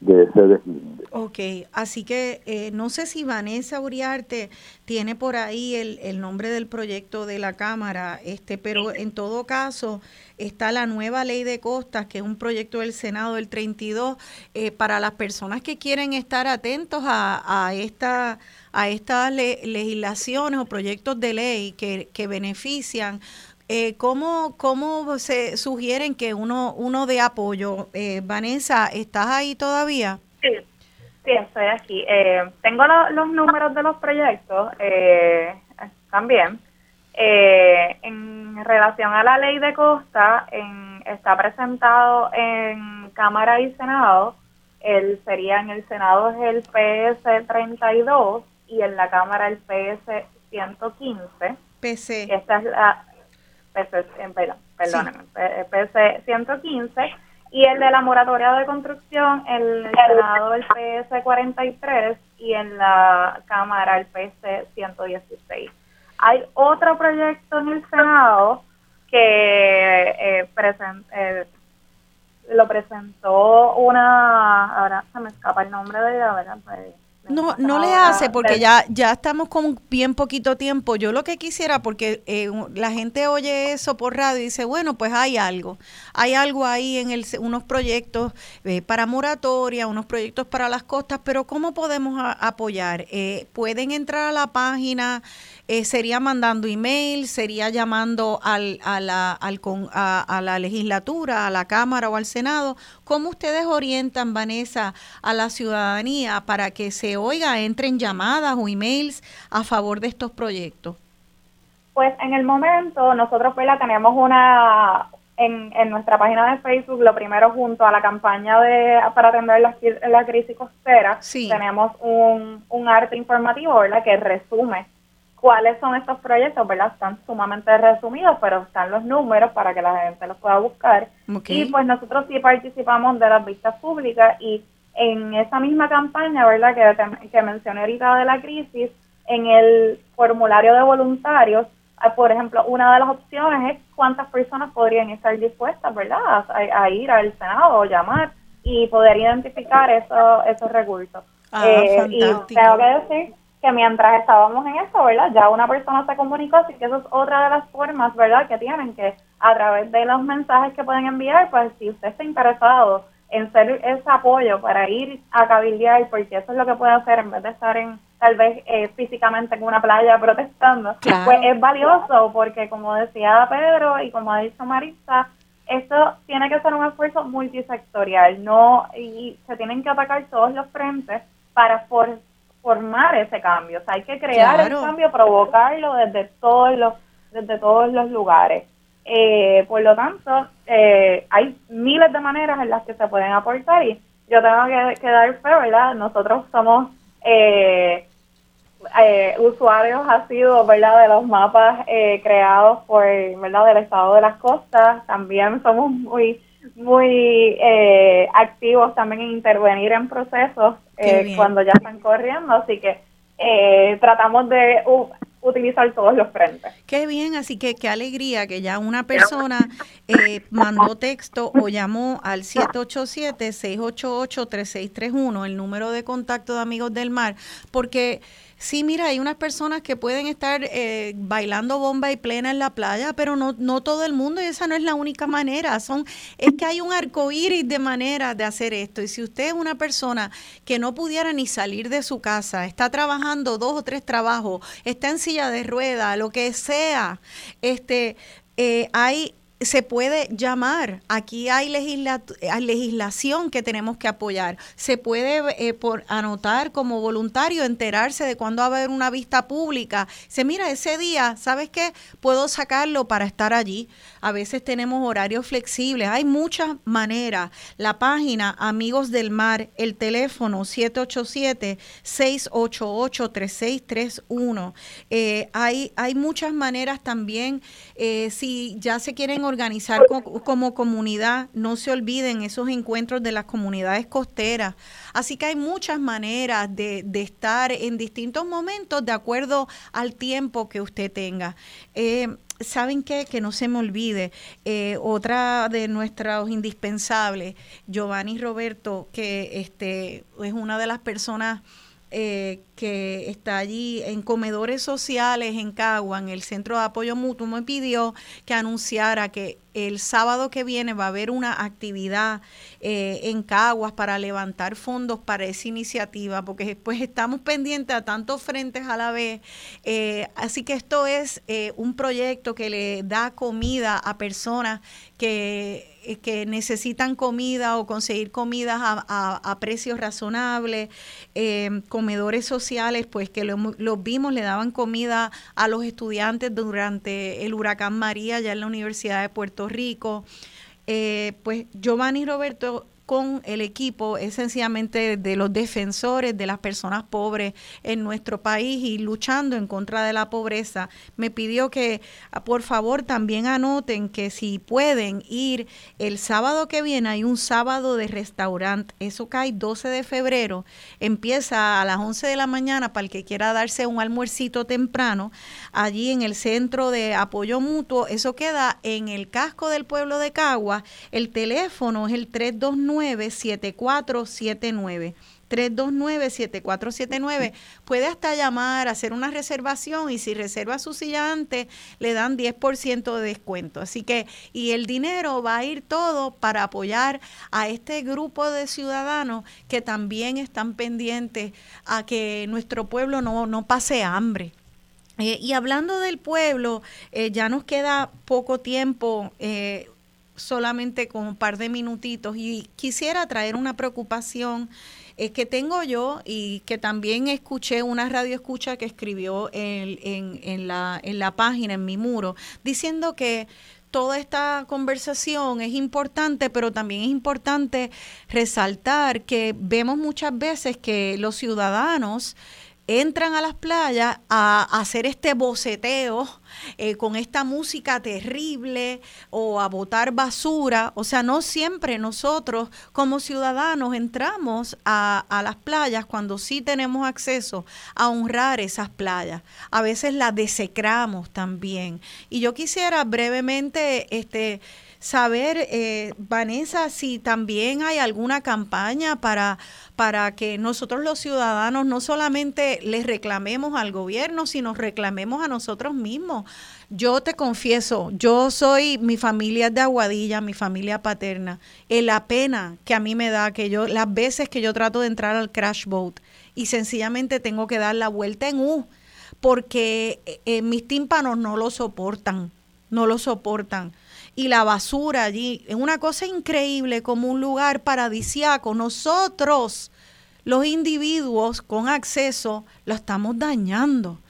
de ese deslinde. Ok, así que eh, no sé si Vanessa Uriarte tiene por ahí el, el, nombre del proyecto de la Cámara, este, pero en todo caso está la nueva ley de costas, que es un proyecto del Senado del 32, eh, para las personas que quieren estar atentos a, a esta a estas legislaciones o proyectos de ley que, que benefician eh, ¿cómo, ¿Cómo se sugieren que uno, uno de apoyo? Eh, Vanessa, ¿estás ahí todavía? Sí, sí, estoy aquí. Eh, tengo los números de los proyectos eh, también. en relación a la ley de costa, en, está presentado en Cámara y Senado. El, sería en el Senado es el PS 32 y en la Cámara el PS 115. PC. Esta es la, PC, perdónenme, PC 115 y el de la moratoria de construcción, el Senado el PS 43 y en la Cámara el PS 116. Hay otro proyecto en el Senado que eh, eh, lo presentó una, ahora se me escapa el nombre de ella, ¿verdad? Pues, no, no le hace porque ya, ya estamos con bien poquito tiempo. Yo lo que quisiera, porque eh, la gente oye eso por radio y dice, bueno, pues hay algo. Hay algo ahí en el, unos proyectos eh, para moratoria, unos proyectos para las costas, pero ¿cómo podemos apoyar? Eh, pueden entrar a la página eh, sería mandando email, sería llamando al, a, la, al, a, a, la legislatura, a la Cámara o al Senado. ¿Cómo ustedes orientan, Vanessa, a la ciudadanía para que se oiga, entren llamadas o emails a favor de estos proyectos? Pues en el momento nosotros pues la tenemos una en, en nuestra página de Facebook, lo primero junto a la campaña de para atender la, la crisis costera, tenemos un, un arte informativo, ¿verdad? Que resume cuáles son estos proyectos, ¿verdad? Están sumamente resumidos, pero están los números para que la gente los pueda buscar. Y pues nosotros sí participamos de las vistas públicas y en esa misma campaña, ¿verdad? Que, que mencioné ahorita de la crisis, en el formulario de voluntarios, ah, por ejemplo, una de las opciones es cuántas personas podrían estar dispuestas, ¿verdad? A, ir al Senado o llamar y poder identificar esos, esos recursos. Ah, eh, y tengo que decir que mientras estábamos en eso, ¿verdad? Ya una persona se comunicó, así que eso es otra de las formas, ¿verdad? Que tienen que a través de los mensajes que pueden enviar, pues si usted está interesado en ser ese apoyo para ir a cabildear, porque eso es lo que puede hacer en vez de estar en tal vez eh, físicamente en una playa protestando, pues es valioso porque como decía Pedro y como ha dicho Marisa, esto tiene que ser un esfuerzo multisectorial, no y se tienen que atacar todos los frentes para for formar ese cambio. O sea, hay que crear el cambio, provocarlo desde todos los, desde todos los lugares. Eh, por lo tanto, eh, hay miles de maneras en las que se pueden aportar y yo tengo que, que dar fe, ¿verdad? Nosotros somos eh, eh, usuarios sido ¿verdad? De los mapas eh, creados por, ¿verdad? Del estado de las costas. También somos muy, muy eh, activos también en intervenir en procesos eh, cuando ya están corriendo. Así que tratamos de utilizar todos los frentes. Qué bien, así que qué alegría que ya una persona eh, mandó texto o llamó al 787-688-3631, el número de contacto de Amigos del Mar, porque Sí, mira, hay unas personas que pueden estar eh, bailando bomba y plena en la playa, pero no, no todo el mundo y esa no es la única manera. Son, es que hay un arco iris de maneras de hacer esto. Y si usted es una persona que no pudiera ni salir de su casa, está trabajando dos o tres trabajos, está en silla de rueda, lo que sea, este, eh, hay se puede llamar. Aquí hay, legislación que tenemos que apoyar. Se puede eh, por anotar como voluntario, enterarse de cuándo va a haber una vista pública. Se mira, ese día, ¿sabes qué? Puedo sacarlo para estar allí. A veces tenemos horarios flexibles. Hay muchas maneras. La página Amigos del Mar, el teléfono 787-688-3631. Eh, hay, hay muchas maneras también. Eh, si ya se quieren organizar como comunidad, no se olviden esos encuentros de las comunidades costeras. Así que hay muchas maneras de, estar en distintos momentos de acuerdo al tiempo que usted tenga. Eh, ¿Saben qué? Que no se me olvide, eh, otra de nuestros indispensables, Giovanni Roberto, que este, es una de las personas eh, que está allí en comedores sociales en Cagua, en el Centro de Apoyo Mutuo, me pidió que anunciara que el sábado que viene va a haber una actividad eh, en Caguas para levantar fondos para esa iniciativa, porque después estamos pendientes a tantos frentes a la vez. Eh, así que esto es un proyecto que le da comida a personas que que necesitan comida o conseguir comida a, precios razonables, eh, comedores sociales, pues que los vimos, le daban comida a los estudiantes durante el huracán María ya en la Universidad de Puerto Rico. Eh, pues Giovanni Roberto con el equipo esencialmente de los defensores de las personas pobres en nuestro país y luchando en contra de la pobreza. Me pidió que ah, por favor también anoten que si pueden ir el sábado que viene, hay un sábado de restaurante, eso cae 12 de febrero, empieza a las 11 de la mañana para el que quiera darse un almuercito temprano, allí en el centro de apoyo mutuo, eso queda en el casco del pueblo de Cagua, el teléfono es el 329 329-7479. 329-7479. Puede hasta llamar, hacer una reservación y si reserva su silla antes, le dan 10% de descuento. Así que, y el dinero va a ir todo para apoyar a este grupo de ciudadanos que también están pendientes a que nuestro pueblo no, no pase hambre. Eh, y hablando del pueblo, eh, ya nos queda poco tiempo. Eh, solamente con un par de minutitos y quisiera traer una preocupación eh, que tengo yo y que también escuché una radio escucha que escribió en, en, la, en la página, en mi muro, diciendo que toda esta conversación es importante, pero también es importante resaltar que vemos muchas veces que los ciudadanos entran a las playas a, hacer este boceteo eh, con esta música terrible o a botar basura. O sea, no siempre nosotros como ciudadanos entramos a, a las playas cuando sí tenemos acceso a honrar esas playas. A veces las desecramos también. Y yo quisiera brevemente este, saber, eh, Vanessa, si también hay alguna campaña para, para que nosotros los ciudadanos no solamente les reclamemos al gobierno, sino reclamemos a nosotros mismos. Yo te confieso, yo soy, mi familia de Aguadilla, mi familia paterna, y la pena que a mí me da, que yo, las veces que yo trato de entrar al crash boat y sencillamente tengo que dar la vuelta en U, porque eh, mis tímpanos no lo soportan, no lo soportan y la basura allí. Es una cosa increíble como un lugar paradisiaco. Nosotros, los individuos con acceso, lo estamos dañando.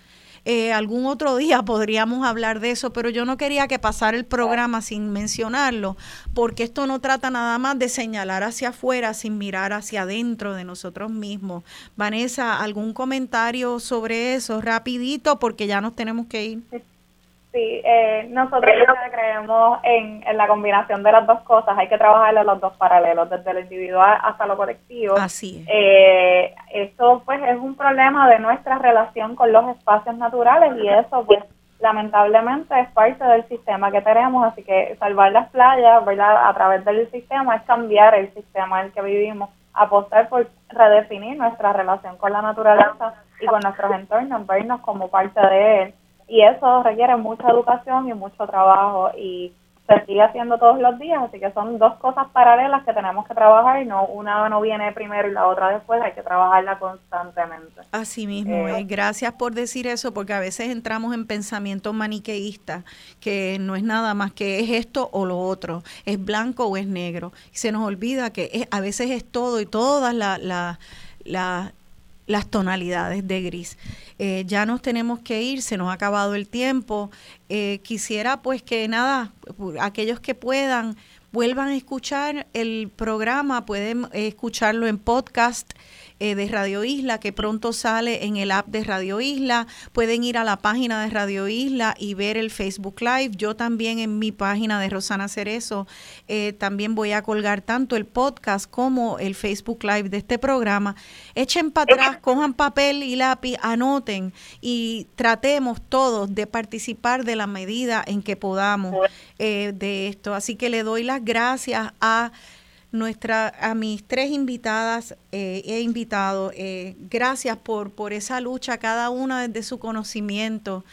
eh, algún otro día podríamos hablar de eso, pero yo no quería que pasara el programa sin mencionarlo, porque esto no trata nada más de señalar hacia afuera sin mirar hacia adentro de nosotros mismos. Vanessa, ¿algún comentario sobre eso rapidito? Porque ya nos tenemos que ir. Sí, eh, nosotros creemos en, la combinación de las dos cosas. Hay que trabajar en los dos paralelos, desde lo individual hasta lo colectivo. Así es. Eh, esto pues es un problema de nuestra relación con los espacios naturales y eso pues lamentablemente es parte del sistema que tenemos, así que salvar las playas, ¿verdad? A través del sistema es cambiar el sistema en el que vivimos, apostar por redefinir nuestra relación con la naturaleza y con nuestros entornos, vernos como parte de él y eso requiere mucha educación y mucho trabajo y se sigue haciendo todos los días, así que son dos cosas paralelas que tenemos que trabajar y no una no viene primero y la otra después, hay que trabajarla constantemente. Así mismo, eh, gracias por decir eso, porque a veces entramos en pensamientos maniqueístas, que no es nada más que es esto o lo otro, es blanco o es negro, y se nos olvida que a veces es todo y todas la, las tonalidades de gris. Eh, ya nos tenemos que ir, se nos ha acabado el tiempo. Eh, quisiera pues que nada, aquellos que puedan, vuelvan a escuchar el programa, pueden escucharlo en podcast eh, de Radio Isla, que pronto sale en el app de Radio Isla. Pueden ir a la página de Radio Isla y ver el Facebook Live. Yo también en mi página de Rosana Cerezo eh, también voy a colgar tanto el podcast como el Facebook Live de este programa. Echen para atrás, cojan papel y lápiz, anoten y tratemos todos de participar de la medida en que podamos eh, de esto. Así que le doy las gracias a nuestra, a mis tres invitadas eh, he invitado. Eh, gracias por, por esa lucha, cada una desde su conocimiento.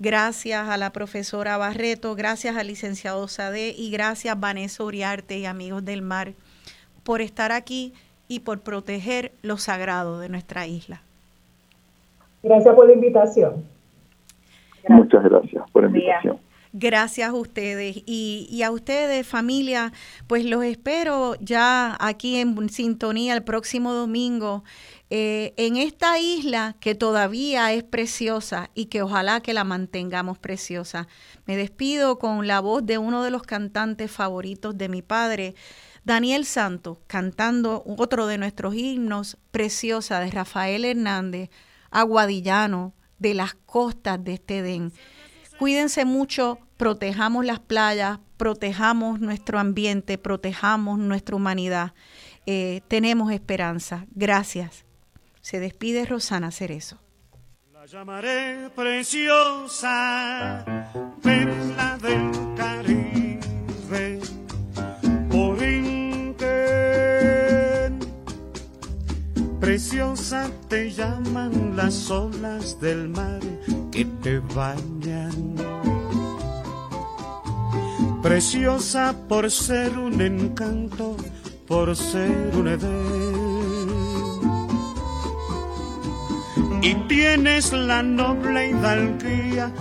Gracias a la profesora Barreto, gracias al licenciado Sade y gracias Vanessa Uriarte y amigos del mar por estar aquí y por proteger lo sagrado de nuestra isla. Gracias por la invitación. Muchas gracias por la invitación. Gracias a ustedes y, a ustedes familia, pues los espero ya aquí en sintonía el próximo domingo eh, en esta isla que todavía es preciosa y que ojalá que la mantengamos preciosa. Me despido con la voz de uno de los cantantes favoritos de mi padre, Daniel Santos, cantando otro de nuestros himnos preciosa de Rafael Hernández, aguadillano de las costas de este. Cuídense mucho, protejamos las playas, protejamos nuestro ambiente, protejamos nuestra humanidad. Eh, tenemos esperanza. Gracias. Se despide Rosana Cerezo. La llamaré preciosa, perla del Preciosa te llaman las olas del mar que te bañan preciosa por ser un encanto, por ser un edén. Y tienes la noble hidalguía